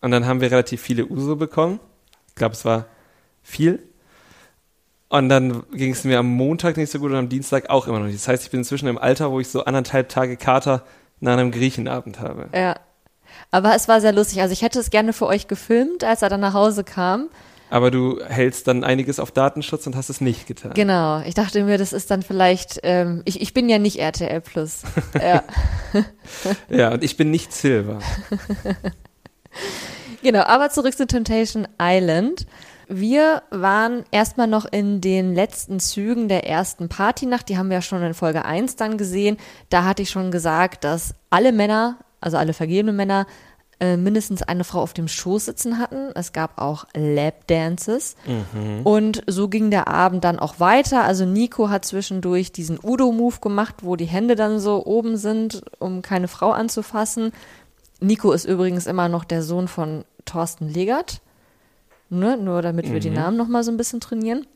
Und dann haben wir relativ viele Uso bekommen. Ich glaube, es war viel. Und dann ging es mir am Montag nicht so gut und am Dienstag auch immer noch nicht. Das heißt, ich bin inzwischen im Alter, wo ich so anderthalb Tage Kater nach einem Griechenabend habe. Ja. Aber es war sehr lustig. Also ich hätte es gerne für euch gefilmt, als er dann nach Hause kam. Aber du hältst dann einiges auf Datenschutz und hast es nicht getan. Genau. Ich dachte mir, das ist dann vielleicht, ähm, ich, ich bin ja nicht RTL Plus. ja. ja, und ich bin nicht Silver. genau, aber zurück zu Temptation Island. Wir waren erstmal noch in den letzten Zügen der ersten Partynacht. Die haben wir ja schon in Folge 1 dann gesehen. Da hatte ich schon gesagt, dass alle Männer, also alle vergebenen Männer, äh, mindestens eine Frau auf dem Schoß sitzen hatten. Es gab auch Lapdances. Mhm. Und so ging der Abend dann auch weiter. Also Nico hat zwischendurch diesen Udo-Move gemacht, wo die Hände dann so oben sind, um keine Frau anzufassen. Nico ist übrigens immer noch der Sohn von Thorsten Legert. Ne? Nur damit mhm. wir die mhm. Namen nochmal so ein bisschen trainieren.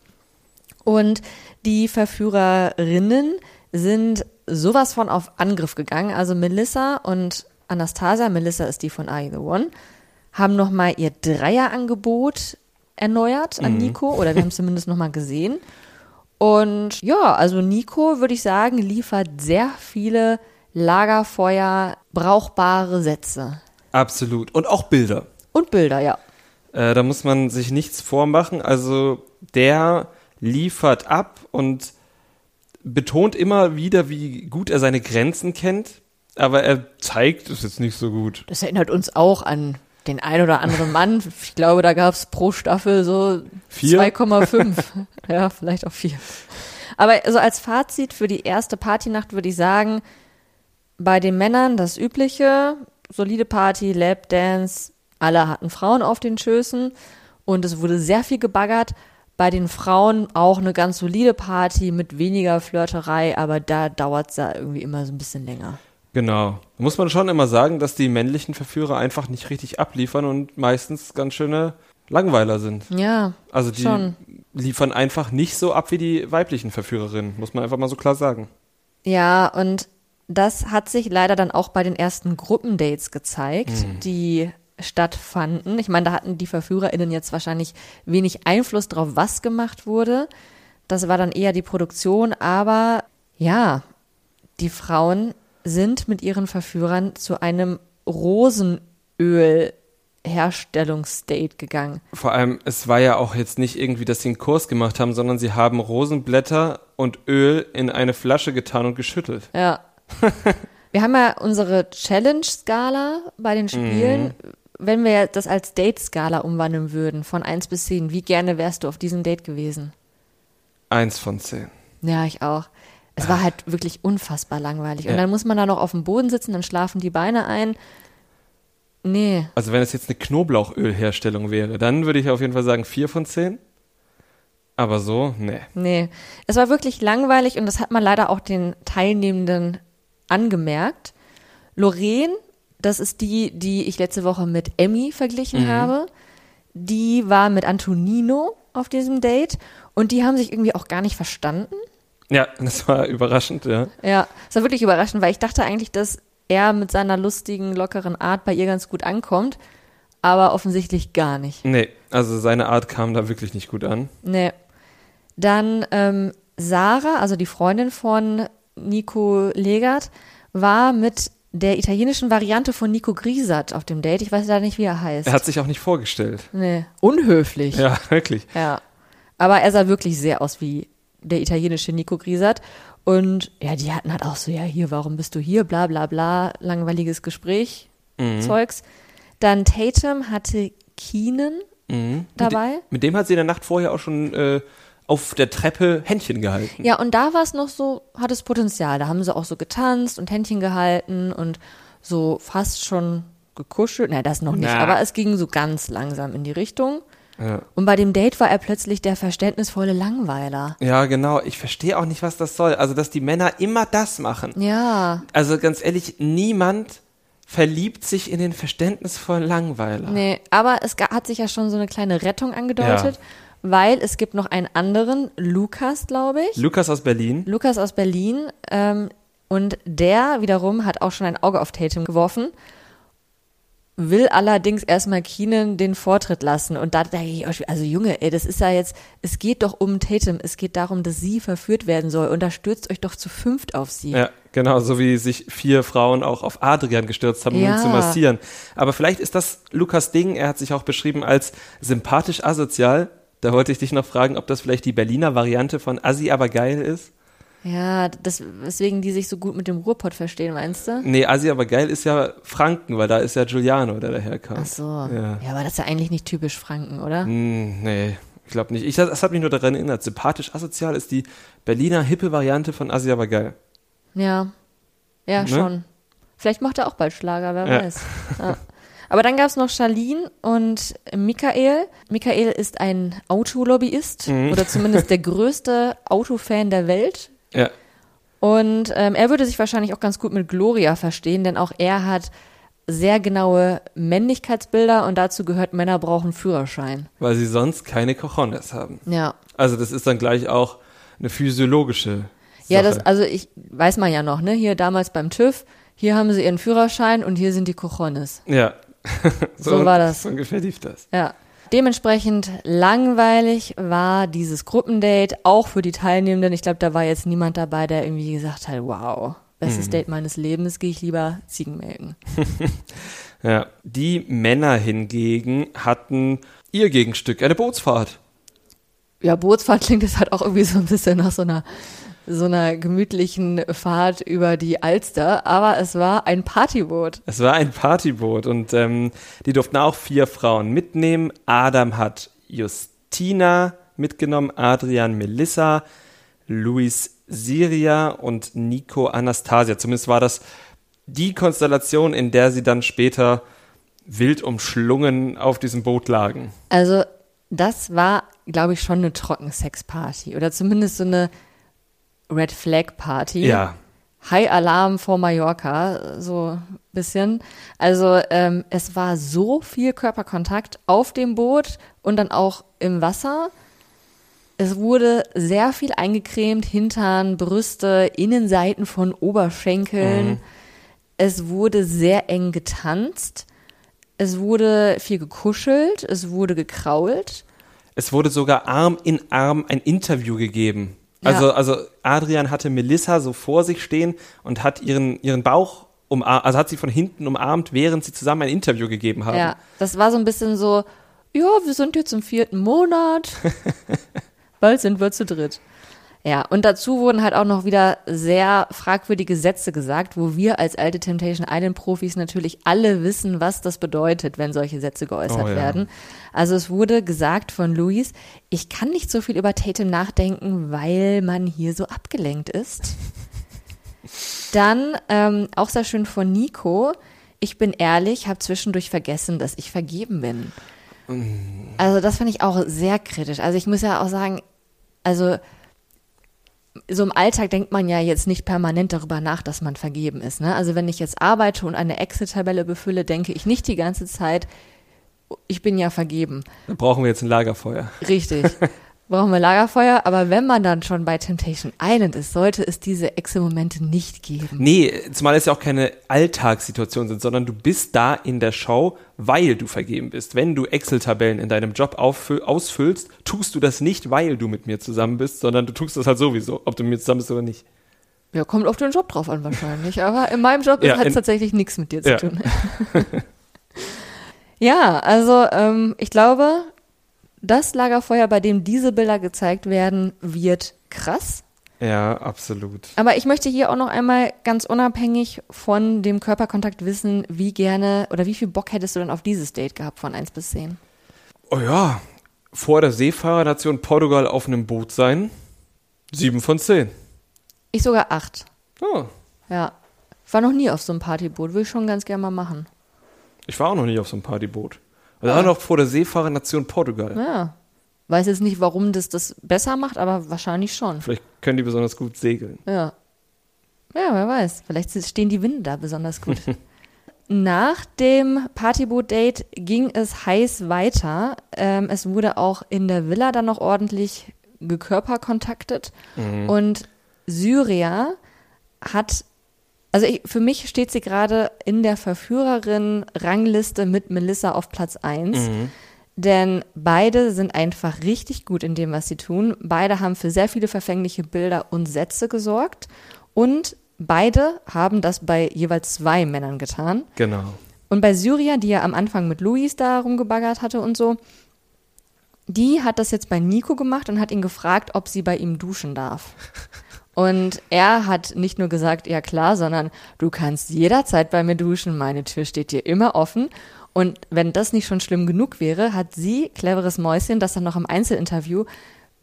Und die Verführerinnen sind sowas von auf Angriff gegangen. Also Melissa und Anastasia, Melissa ist die von Are You the One, haben nochmal ihr Dreierangebot erneuert an mhm. Nico oder wir haben es zumindest nochmal gesehen. Und ja, also Nico, würde ich sagen, liefert sehr viele Lagerfeuer brauchbare Sätze. Absolut. Und auch Bilder. Und Bilder, ja. Äh, da muss man sich nichts vormachen. Also der liefert ab und betont immer wieder, wie gut er seine Grenzen kennt aber er zeigt es jetzt nicht so gut. Das erinnert uns auch an den ein oder anderen Mann. Ich glaube, da gab es pro Staffel so 2,5. ja, vielleicht auch vier. Aber so als Fazit für die erste Partynacht würde ich sagen, bei den Männern das übliche, solide Party, Lapdance, alle hatten Frauen auf den Schößen und es wurde sehr viel gebaggert. Bei den Frauen auch eine ganz solide Party mit weniger Flirterei, aber da dauert es ja irgendwie immer so ein bisschen länger. Genau. Da muss man schon immer sagen, dass die männlichen Verführer einfach nicht richtig abliefern und meistens ganz schöne Langweiler sind. Ja. Also die schon. liefern einfach nicht so ab wie die weiblichen Verführerinnen, muss man einfach mal so klar sagen. Ja, und das hat sich leider dann auch bei den ersten Gruppendates gezeigt, mhm. die stattfanden. Ich meine, da hatten die VerführerInnen jetzt wahrscheinlich wenig Einfluss drauf, was gemacht wurde. Das war dann eher die Produktion, aber ja, die Frauen sind mit ihren Verführern zu einem Rosenöl Herstellungsdate gegangen. Vor allem, es war ja auch jetzt nicht irgendwie, dass sie einen Kurs gemacht haben, sondern sie haben Rosenblätter und Öl in eine Flasche getan und geschüttelt. Ja. wir haben ja unsere Challenge-Skala bei den Spielen. Mhm. Wenn wir das als Date-Skala umwandeln würden, von 1 bis 10, wie gerne wärst du auf diesem Date gewesen? 1 von 10. Ja, ich auch. Es war halt wirklich unfassbar langweilig. Und dann muss man da noch auf dem Boden sitzen, dann schlafen die Beine ein. Nee. Also wenn es jetzt eine Knoblauchölherstellung wäre, dann würde ich auf jeden Fall sagen vier von zehn. Aber so, nee. Nee. Es war wirklich langweilig und das hat man leider auch den Teilnehmenden angemerkt. Lorraine, das ist die, die ich letzte Woche mit Emmy verglichen mhm. habe, die war mit Antonino auf diesem Date und die haben sich irgendwie auch gar nicht verstanden. Ja, das war überraschend, ja. Ja, es war wirklich überraschend, weil ich dachte eigentlich, dass er mit seiner lustigen, lockeren Art bei ihr ganz gut ankommt, aber offensichtlich gar nicht. Nee, also seine Art kam da wirklich nicht gut an. Nee. Dann ähm, Sarah, also die Freundin von Nico Legert, war mit der italienischen Variante von Nico Griesert auf dem Date. Ich weiß leider nicht, wie er heißt. Er hat sich auch nicht vorgestellt. Nee, unhöflich. Ja, wirklich. Ja. Aber er sah wirklich sehr aus wie der italienische Nico Griesert. Und ja, die hatten halt auch so, ja, hier, warum bist du hier? Bla bla bla, langweiliges Gespräch, mhm. Zeugs. Dann Tatum hatte Keenan mhm. dabei. Mit, mit, dem hat sie in der Nacht vorher auch schon äh, auf der Treppe Händchen gehalten. Ja, und da war es noch so, hat es Potenzial. Da haben sie auch so getanzt und Händchen gehalten und so fast schon gekuschelt. Nein, das noch nicht, Na. aber es ging so ganz langsam in die Richtung. Ja. Und bei dem Date war er plötzlich der verständnisvolle Langweiler. Ja, genau. Ich verstehe auch nicht, was das soll. Also, dass die Männer immer das machen. Ja. Also, ganz ehrlich, niemand verliebt sich in den verständnisvollen Langweiler. Nee, aber es hat sich ja schon so eine kleine Rettung angedeutet. Ja. Weil es gibt noch einen anderen, Lukas, glaube ich. Lukas aus Berlin. Lukas aus Berlin. Ähm, und der wiederum hat auch schon ein Auge auf Tatum geworfen. will allerdings erstmal Keenan den Vortritt lassen. Und da denke ich, schon, also Junge, ey, das ist ja jetzt, es geht doch um Tatum, es geht darum, dass sie verführt werden soll. Und da stürzt euch doch zu fünft auf sie. Ja, genau, so wie sich vier Frauen auch auf Adrian gestürzt haben, um Ja. ihn zu massieren. Aber vielleicht ist das Lukas Ding, er hat sich auch beschrieben als sympathisch asozial. Da wollte ich dich noch fragen, ob das vielleicht die Berliner Variante von Assi aber geil ist. Ja, das, weswegen die sich so gut mit dem Ruhrpott verstehen, meinst du? Nee, Assi aber geil ist ja Franken, weil da ist ja Giuliano, der daherkam. Ach so. Ja. Ja. aber das ist ja eigentlich nicht typisch Franken, oder? Hm, nee, ich glaube nicht. Ich, das hat mich nur daran erinnert. Sympathisch asozial ist die Berliner hippe Variante von Assi aber geil. Ja. Ja, Ne? schon. Vielleicht macht er auch bald Schlager, wer Ja. weiß. Ja. Aber dann gab es noch Charlene und Michael. Michael ist ein Autolobbyist Mhm. oder zumindest der größte Autofan der Welt. Ja. Und ähm, er würde sich wahrscheinlich auch ganz gut mit Gloria verstehen, denn auch er hat sehr genaue Männlichkeitsbilder und dazu gehört, Männer brauchen Führerschein. Weil sie sonst keine Cojones haben. Ja. Also das ist dann gleich auch eine physiologische Ja, Sache. das, also ich weiß man ja noch, ne? Hier damals beim TÜV, hier haben sie ihren Führerschein und hier sind die Cojones. Ja. So war das. So ungefähr lief das. Ja. Dementsprechend langweilig war dieses Gruppendate, auch für die Teilnehmenden. Ich glaube, da war jetzt niemand dabei, der irgendwie gesagt hat, wow, bestes Date meines Lebens, gehe ich lieber Ziegen melken. Ja. Die Männer hingegen hatten ihr Gegenstück, eine Bootsfahrt. Ja, Bootsfahrt klingt jetzt halt auch irgendwie so ein bisschen nach so einer, so einer gemütlichen Fahrt über die Alster, aber es war ein Partyboot. Es war ein Partyboot und ähm, die durften auch vier Frauen mitnehmen. Adam hat Justina mitgenommen, Adrian Melissa, Luis Siria und Nico Anastasia. Zumindest war das die Konstellation, in der sie dann später wild umschlungen auf diesem Boot lagen. Also, das war, glaube ich, schon eine Trockensexparty oder zumindest so eine Red Flag Party. Ja, High Alarm vor Mallorca, so ein bisschen. Also ähm, es war so viel Körperkontakt auf dem Boot und dann auch im Wasser. Es wurde sehr viel eingecremt, Hintern, Brüste, Innenseiten von Oberschenkeln. Es wurde sehr eng getanzt. Es wurde viel gekuschelt, es wurde gekrault. es wurde sogar Arm in Arm ein Interview gegeben. Ja. Also, also Adrian hatte Melissa so vor sich stehen und hat ihren, ihren Bauch umarmt, also hat sie von hinten umarmt, während sie zusammen ein Interview gegeben haben. Ja, das war so ein bisschen so, ja, wir sind jetzt im vierten Monat, bald sind wir zu dritt. Ja, und dazu wurden halt auch noch wieder sehr fragwürdige Sätze gesagt, wo wir als alte Temptation Island Profis natürlich alle wissen, was das bedeutet, wenn solche Sätze geäußert Oh ja. werden. Also es wurde gesagt von Luis, ich kann nicht so viel über Tatum nachdenken, weil man hier so abgelenkt ist. Dann ähm, auch sehr schön von Nico. Ich bin ehrlich, habe zwischendurch vergessen, dass ich vergeben bin. Also das finde ich auch sehr kritisch. Also ich muss ja auch sagen, also so im Alltag denkt man ja jetzt nicht permanent darüber nach, dass man vergeben ist. Ne? Also wenn ich jetzt arbeite und eine Excel-Tabelle befülle, denke ich nicht die ganze Zeit, ich bin ja vergeben. Dann brauchen wir jetzt ein Lagerfeuer. Richtig. Brauchen wir Lagerfeuer, aber wenn man dann schon bei Temptation Island ist, sollte es diese Excel-Momente nicht geben. Nee, zumal es ja auch keine Alltagssituation sind, sondern du bist da in der Show, weil du vergeben bist. Wenn du Excel-Tabellen in deinem Job ausfüllst, tust du das nicht, weil du mit mir zusammen bist, sondern du tust das halt sowieso, ob du mit mir zusammen bist oder nicht. Ja, kommt auf den Job drauf an wahrscheinlich, aber in meinem Job Ja, hat es tatsächlich nichts mit dir zu Ja. tun. ja, also ähm, ich glaube, das Lagerfeuer, bei dem diese Bilder gezeigt werden, wird krass. Ja, absolut. Aber ich möchte hier auch noch einmal ganz unabhängig von dem Körperkontakt wissen, wie gerne oder wie viel Bock hättest du denn auf dieses Date gehabt von 1 bis 10? Oh ja, vor der Seefahrernation Portugal auf einem Boot sein, sieben von zehn. Ich sogar 8. Oh, Ja. War noch nie auf so einem Partyboot, will ich schon ganz gerne mal machen. ich war auch noch nie auf so einem Partyboot. Und auch noch vor der Seefahrernation Portugal. Ja. Weiß jetzt nicht, warum das das besser macht, aber wahrscheinlich schon. Vielleicht können die besonders gut segeln. Ja. Ja, wer weiß. Vielleicht stehen die Winde da besonders gut. Nach dem Partyboot-Date ging es heiß weiter. Ähm, es wurde auch in der Villa dann noch ordentlich gekörperkontaktet. Und Syria hat Also ich, für mich steht sie gerade in der Verführerin-Rangliste mit Melissa auf Platz 1. Denn beide sind einfach richtig gut in dem, was sie tun. Beide haben für sehr viele verfängliche Bilder und Sätze gesorgt. Und beide haben das bei jeweils zwei Männern getan. Genau. Und bei Syria, die ja am Anfang mit Luis da rumgebaggert hatte und so, die hat das jetzt bei Nico gemacht und hat ihn gefragt, ob sie bei ihm duschen darf. Und er hat nicht nur gesagt, ja klar, sondern du kannst jederzeit bei mir duschen, meine Tür steht dir immer offen. Und wenn das nicht schon schlimm genug wäre, hat sie, cleveres Mäuschen, das dann noch im Einzelinterview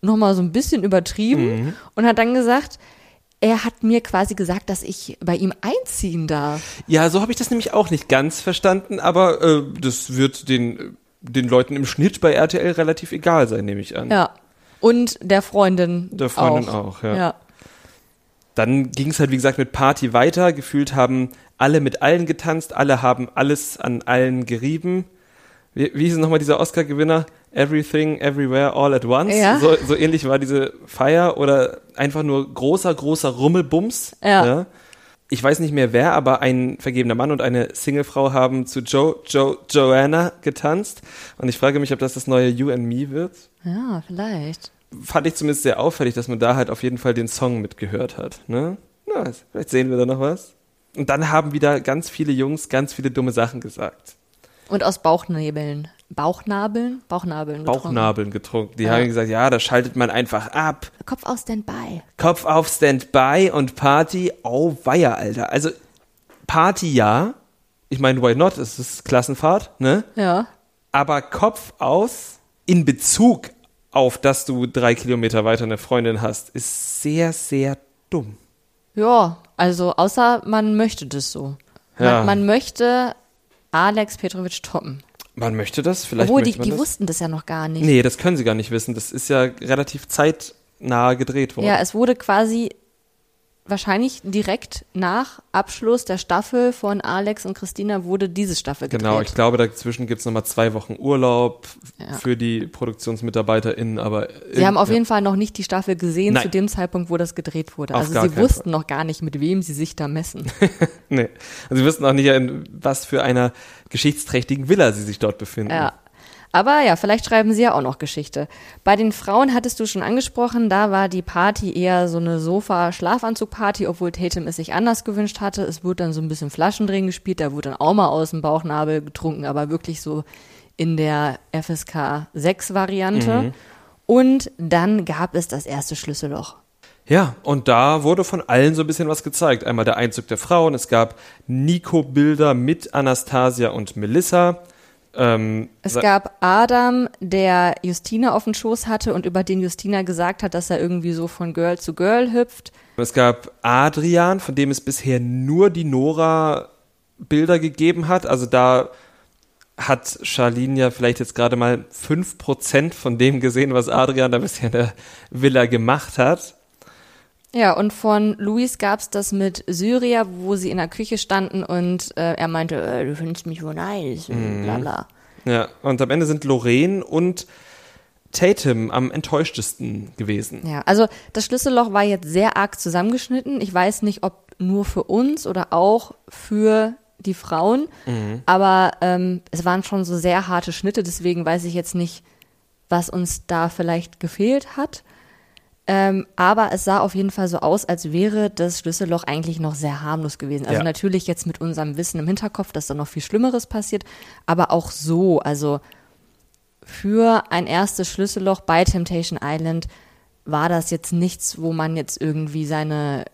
nochmal so ein bisschen übertrieben und hat dann gesagt, er hat mir quasi gesagt, dass ich bei ihm einziehen darf. Ja, so habe ich das nämlich auch nicht ganz verstanden, aber äh, das wird den, den Leuten im Schnitt bei RTL relativ egal sein, nehme ich an. Ja. Und der Freundin. Der Freundin auch, ja. Dann ging es halt, wie gesagt, mit Party weiter. Gefühlt haben alle mit allen getanzt, alle haben alles an allen gerieben. Wie, wie hieß es nochmal dieser Oscar-Gewinner? Everything, Everywhere, All at Once. Ja. So, so ähnlich war diese Feier oder einfach nur großer, großer Rummelbums. Ja. Ich weiß nicht mehr wer, aber ein vergebener Mann und eine Singlefrau haben zu Joe, Joe, Joanna getanzt. Und ich frage mich, ob das das neue You and Me wird. Ja, vielleicht. Fand ich zumindest sehr auffällig, dass man da halt auf jeden Fall den Song mitgehört hat. Ne? Na, vielleicht sehen wir da noch was. Und dann haben wieder ganz viele Jungs ganz viele dumme Sachen gesagt. Und aus Bauchnäbeln. Bauchnabeln? Bauchnabeln. getrunken. Bauchnabeln getrunken. Die Ja. haben gesagt, ja, da schaltet man einfach ab. Kopf aus Standby. Kopf auf Standby und Party. Oh, weia, Alter. Also, Party ja. Ich meine, why not? Es ist Klassenfahrt, ne? Ja. Aber Kopf aus in Bezug auf, dass du drei Kilometer weiter eine Freundin hast, ist sehr, sehr dumm. Ja, also außer man möchte das so. Ja. Man, man möchte Alex Petrovic toppen. Man möchte das, vielleicht Obwohl, die, die das. wussten das ja noch gar nicht. Nee, das können sie gar nicht wissen. Das ist ja relativ zeitnah gedreht worden. Ja, es wurde quasi wahrscheinlich direkt nach Abschluss der Staffel von Alex und Christina wurde diese Staffel gedreht. genau, ich glaube, dazwischen gibt es nochmal zwei Wochen Urlaub Ja. für die ProduktionsmitarbeiterInnen, aber. Sie haben auf ja. jeden Fall noch nicht die Staffel gesehen Nein. zu dem Zeitpunkt, wo das gedreht wurde. Auf also sie wussten noch gar nicht, mit wem sie sich da messen. Nee. Also sie wissen auch nicht, in was für einer geschichtsträchtigen Villa sie sich dort befinden. Ja. Aber ja, vielleicht schreiben sie ja auch noch Geschichte. Bei den Frauen hattest du schon angesprochen, da war die Party eher so eine Sofa-Schlafanzug-Party, obwohl Tatum es sich anders gewünscht hatte. Es wurde dann so ein bisschen Flaschendrehen gespielt, da wurde dann auch mal aus dem Bauchnabel getrunken, aber wirklich so in der FSK 6-Variante. Und dann gab es das erste Schlüsselloch. Ja, und da wurde von allen so ein bisschen was gezeigt. Einmal der Einzug der Frauen, es gab Nico-Bilder mit Anastasia und Melissa. Ähm, Es gab Adam, der Justina auf dem Schoß hatte und über den Justina gesagt hat, dass er irgendwie so von Girl zu Girl hüpft. Es gab Adrian, von dem es bisher nur die Nora Bilder gegeben hat. Also da hat Charlene ja vielleicht jetzt gerade mal 5% von dem gesehen, was Adrian da bisher in der Villa gemacht hat. Ja, und von Luis gab's das mit Syria, wo sie in der Küche standen und äh, er meinte, äh, du findest mich wohl nice, und bla bla. Ja, und am Ende sind Lorraine und Tatum am enttäuschtesten gewesen. Ja, also das Schlüsselloch war jetzt sehr arg zusammengeschnitten. Ich weiß nicht, ob nur für uns oder auch für die Frauen, aber ähm, es waren schon so sehr harte Schnitte, deswegen weiß ich jetzt nicht, was uns da vielleicht gefehlt hat. Ähm, aber es sah auf jeden Fall so aus, als wäre das Schlüsselloch eigentlich noch sehr harmlos gewesen. Also Ja. natürlich jetzt mit unserem Wissen im Hinterkopf, dass da noch viel Schlimmeres passiert, aber auch so, also für ein erstes Schlüsselloch bei Temptation Island war das jetzt nichts, wo man jetzt irgendwie seine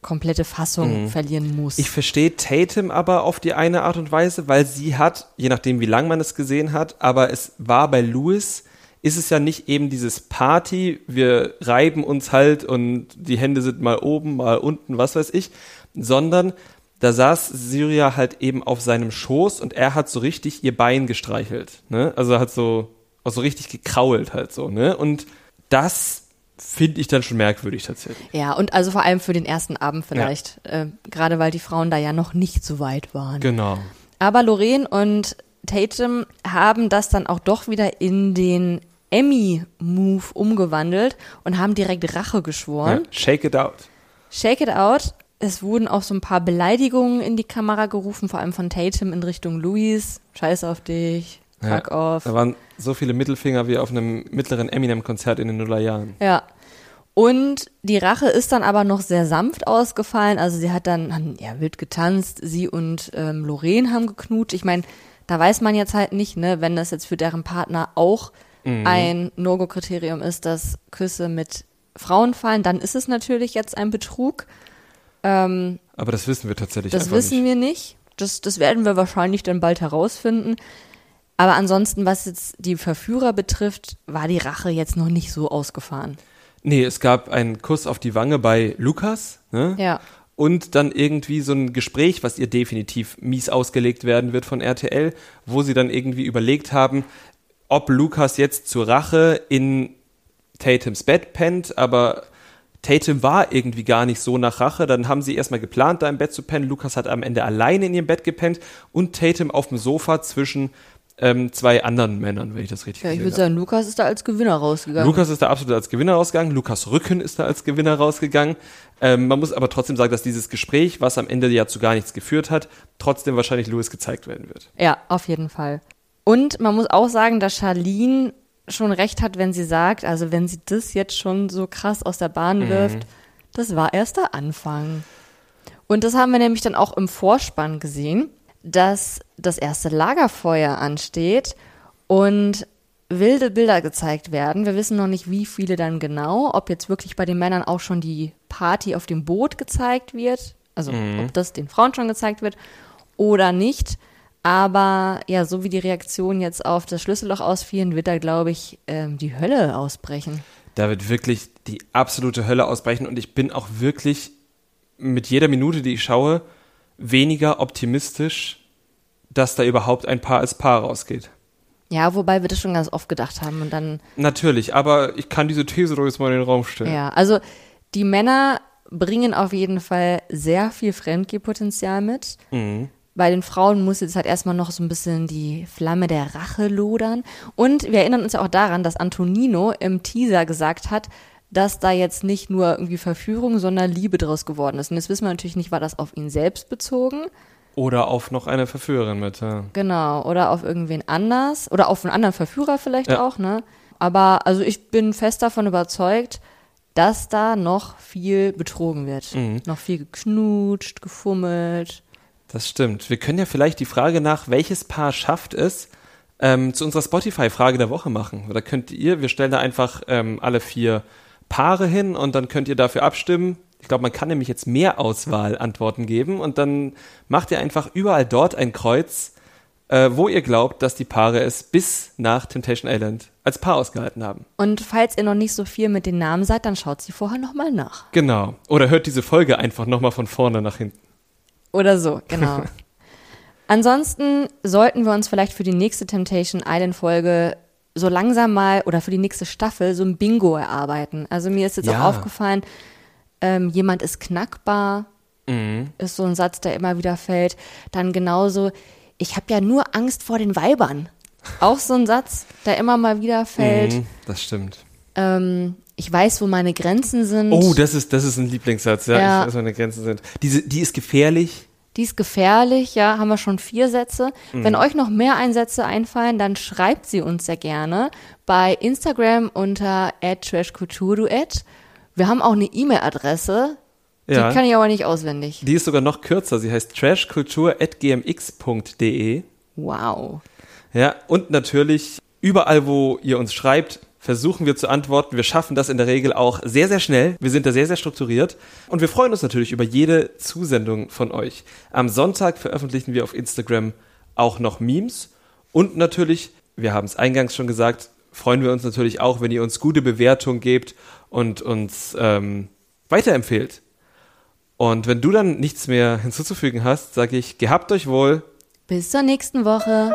komplette Fassung verlieren muss. Ich verstehe Tatum aber auf die eine Art und Weise, weil sie hat, je nachdem wie lang man es gesehen hat, aber es war bei Louis, ist es ja nicht eben dieses Party, wir reiben uns halt und die Hände sind mal oben, mal unten, was weiß ich, sondern da saß Syria halt eben auf seinem Schoß und er hat so richtig ihr Bein gestreichelt, ne? Also hat so, auch so richtig gekrault halt so, ne? Und das finde ich dann schon merkwürdig tatsächlich. ja, und also vor allem für den ersten Abend vielleicht, äh, gerade weil die Frauen da ja noch nicht so weit waren. Genau. Aber Lorraine und Tatum haben das dann auch doch wieder in den Emmy-Move umgewandelt und haben direkt Rache Ja. geschworen. Shake it out. Shake it out. Es wurden auch so ein paar Beleidigungen in die Kamera gerufen, vor allem von Tatum in Richtung Louis. Scheiß auf dich, fuck ja, off. Da waren so viele Mittelfinger wie auf einem mittleren Eminem-Konzert in den Nullerjahren. Ja. Und die Rache ist dann aber noch sehr sanft ausgefallen. Also sie hat dann haben, ja, wild getanzt. Sie und ähm, Lorraine haben geknutscht. Ich meine, da weiß man jetzt halt nicht, ne, wenn das jetzt für deren Partner auch Mhm. ein No-Go-Kriterium ist, dass Küsse mit Frauen fallen, dann ist es natürlich jetzt ein Betrug. Ähm, Aber das wissen wir tatsächlich das wissen nicht. wir nicht. Das, das werden wir wahrscheinlich dann bald herausfinden. Aber ansonsten, was jetzt die Verführer betrifft, war die Rache jetzt noch nicht so ausgefahren. Nee, es gab einen Kuss auf die Wange bei Lukas. Ne? Ja. Und dann irgendwie so ein Gespräch, was ihr definitiv mies ausgelegt werden wird von RTL, wo sie dann irgendwie überlegt haben, ob Lukas jetzt zur Rache in Tatums Bett pennt, aber Tatum war irgendwie gar nicht so nach Rache. Dann haben sie erstmal geplant, da im Bett zu pennen. Lukas hat am Ende alleine in ihrem Bett gepennt und Tatum auf dem Sofa zwischen ähm, zwei anderen Männern, wenn ich das richtig Ja, ich würde sagen, Lukas ist da als Gewinner rausgegangen. Lukas ist da absolut als Gewinner rausgegangen. Lukas Rücken ist da als Gewinner rausgegangen. Ähm, man muss aber trotzdem sagen, dass dieses Gespräch, was am Ende ja zu gar nichts geführt hat, trotzdem wahrscheinlich Louis gezeigt werden wird. Ja, auf jeden Fall. Und man muss auch sagen, dass Charlene schon recht hat, wenn sie sagt, also wenn sie das jetzt schon so krass aus der Bahn wirft, das war erst der Anfang. Und das haben wir nämlich dann auch im Vorspann gesehen, dass das erste Lagerfeuer ansteht und wilde Bilder gezeigt werden. Wir wissen noch nicht, wie viele dann genau, ob jetzt wirklich bei den Männern auch schon die Party auf dem Boot gezeigt wird, also ob das den Frauen schon gezeigt wird oder nicht. Aber ja, so wie die Reaktionen jetzt auf das Schlüsselloch ausfielen, wird da, glaube ich, ähm, die Hölle ausbrechen. Da wird wirklich die absolute Hölle ausbrechen und ich bin auch wirklich mit jeder Minute, die ich schaue, weniger optimistisch, dass da überhaupt ein Paar als Paar rausgeht. Ja, wobei wir das schon ganz oft gedacht haben und dann Natürlich, aber ich kann diese These doch jetzt mal in den Raum stellen. Ja, also die Männer bringen auf jeden Fall sehr viel Fremdgehpotenzial mit. Mhm. Bei den Frauen muss jetzt halt erstmal noch so ein bisschen die Flamme der Rache lodern. Und wir erinnern uns ja auch daran, dass Antonino im Teaser gesagt hat, dass da jetzt nicht nur irgendwie Verführung, sondern Liebe draus geworden ist. Und jetzt wissen wir natürlich nicht, war das auf ihn selbst bezogen? Oder auf noch eine Verführerin mit. Ja. Genau, oder auf irgendwen anders oder auf einen anderen Verführer vielleicht Ja. auch, ne? Aber also ich bin fest davon überzeugt, dass da noch viel betrogen wird. Mhm. Noch viel geknutscht, gefummelt. Das stimmt. Wir können ja vielleicht die Frage nach, welches Paar schafft es, ähm, zu unserer Spotify-Frage der Woche machen. Oder könnt ihr, wir stellen da einfach ähm, alle vier Paare hin und dann könnt ihr dafür abstimmen. Ich glaube, man kann nämlich jetzt mehr Auswahl Antworten geben und dann macht ihr einfach überall dort ein Kreuz, äh, wo ihr glaubt, dass die Paare es bis nach Temptation Island als Paar ausgehalten haben. Und falls ihr noch nicht so viel mit den Namen seid, dann schaut sie vorher nochmal nach. Genau. Oder hört diese Folge einfach nochmal von vorne nach hinten. Oder so, genau. Ansonsten sollten wir uns vielleicht für die nächste Temptation Island Folge so langsam mal oder für die nächste Staffel so ein Bingo erarbeiten. Also mir ist jetzt Ja. auch aufgefallen, ähm, jemand ist knackbar, Mhm. ist so ein Satz, der immer wieder fällt. Dann genauso, ich habe ja nur Angst vor den Weibern. Auch so ein Satz, der immer mal wieder fällt. Mhm, das stimmt. Ähm, ich weiß, wo meine Grenzen sind. Oh, das ist, das ist ein Lieblingssatz, ja. Ja. Ich weiß, wo meine Grenzen sind. Diese, die ist gefährlich. Die ist gefährlich, ja, haben wir schon vier Sätze. Mhm. Wenn euch noch mehr Einsätze einfallen, dann schreibt sie uns sehr gerne bei Instagram unter @trashkulturduett. Wir haben auch eine E-Mail-Adresse, die Ja. kann ich aber nicht auswendig. Die ist sogar noch kürzer. Sie heißt trashkultur.gmx.de. Wow. Ja, und natürlich überall, wo ihr uns schreibt, versuchen wir zu antworten. Wir schaffen das in der Regel auch sehr, sehr schnell. Wir sind da sehr, sehr strukturiert. Und wir freuen uns natürlich über jede Zusendung von euch. Am Sonntag veröffentlichen wir auf Instagram auch noch Memes. Und natürlich, wir haben es eingangs schon gesagt, freuen wir uns natürlich auch, wenn ihr uns gute Bewertungen gebt und uns ähm, weiterempfehlt. Und wenn du dann nichts mehr hinzuzufügen hast, sage ich, gehabt euch wohl. Bis zur nächsten Woche.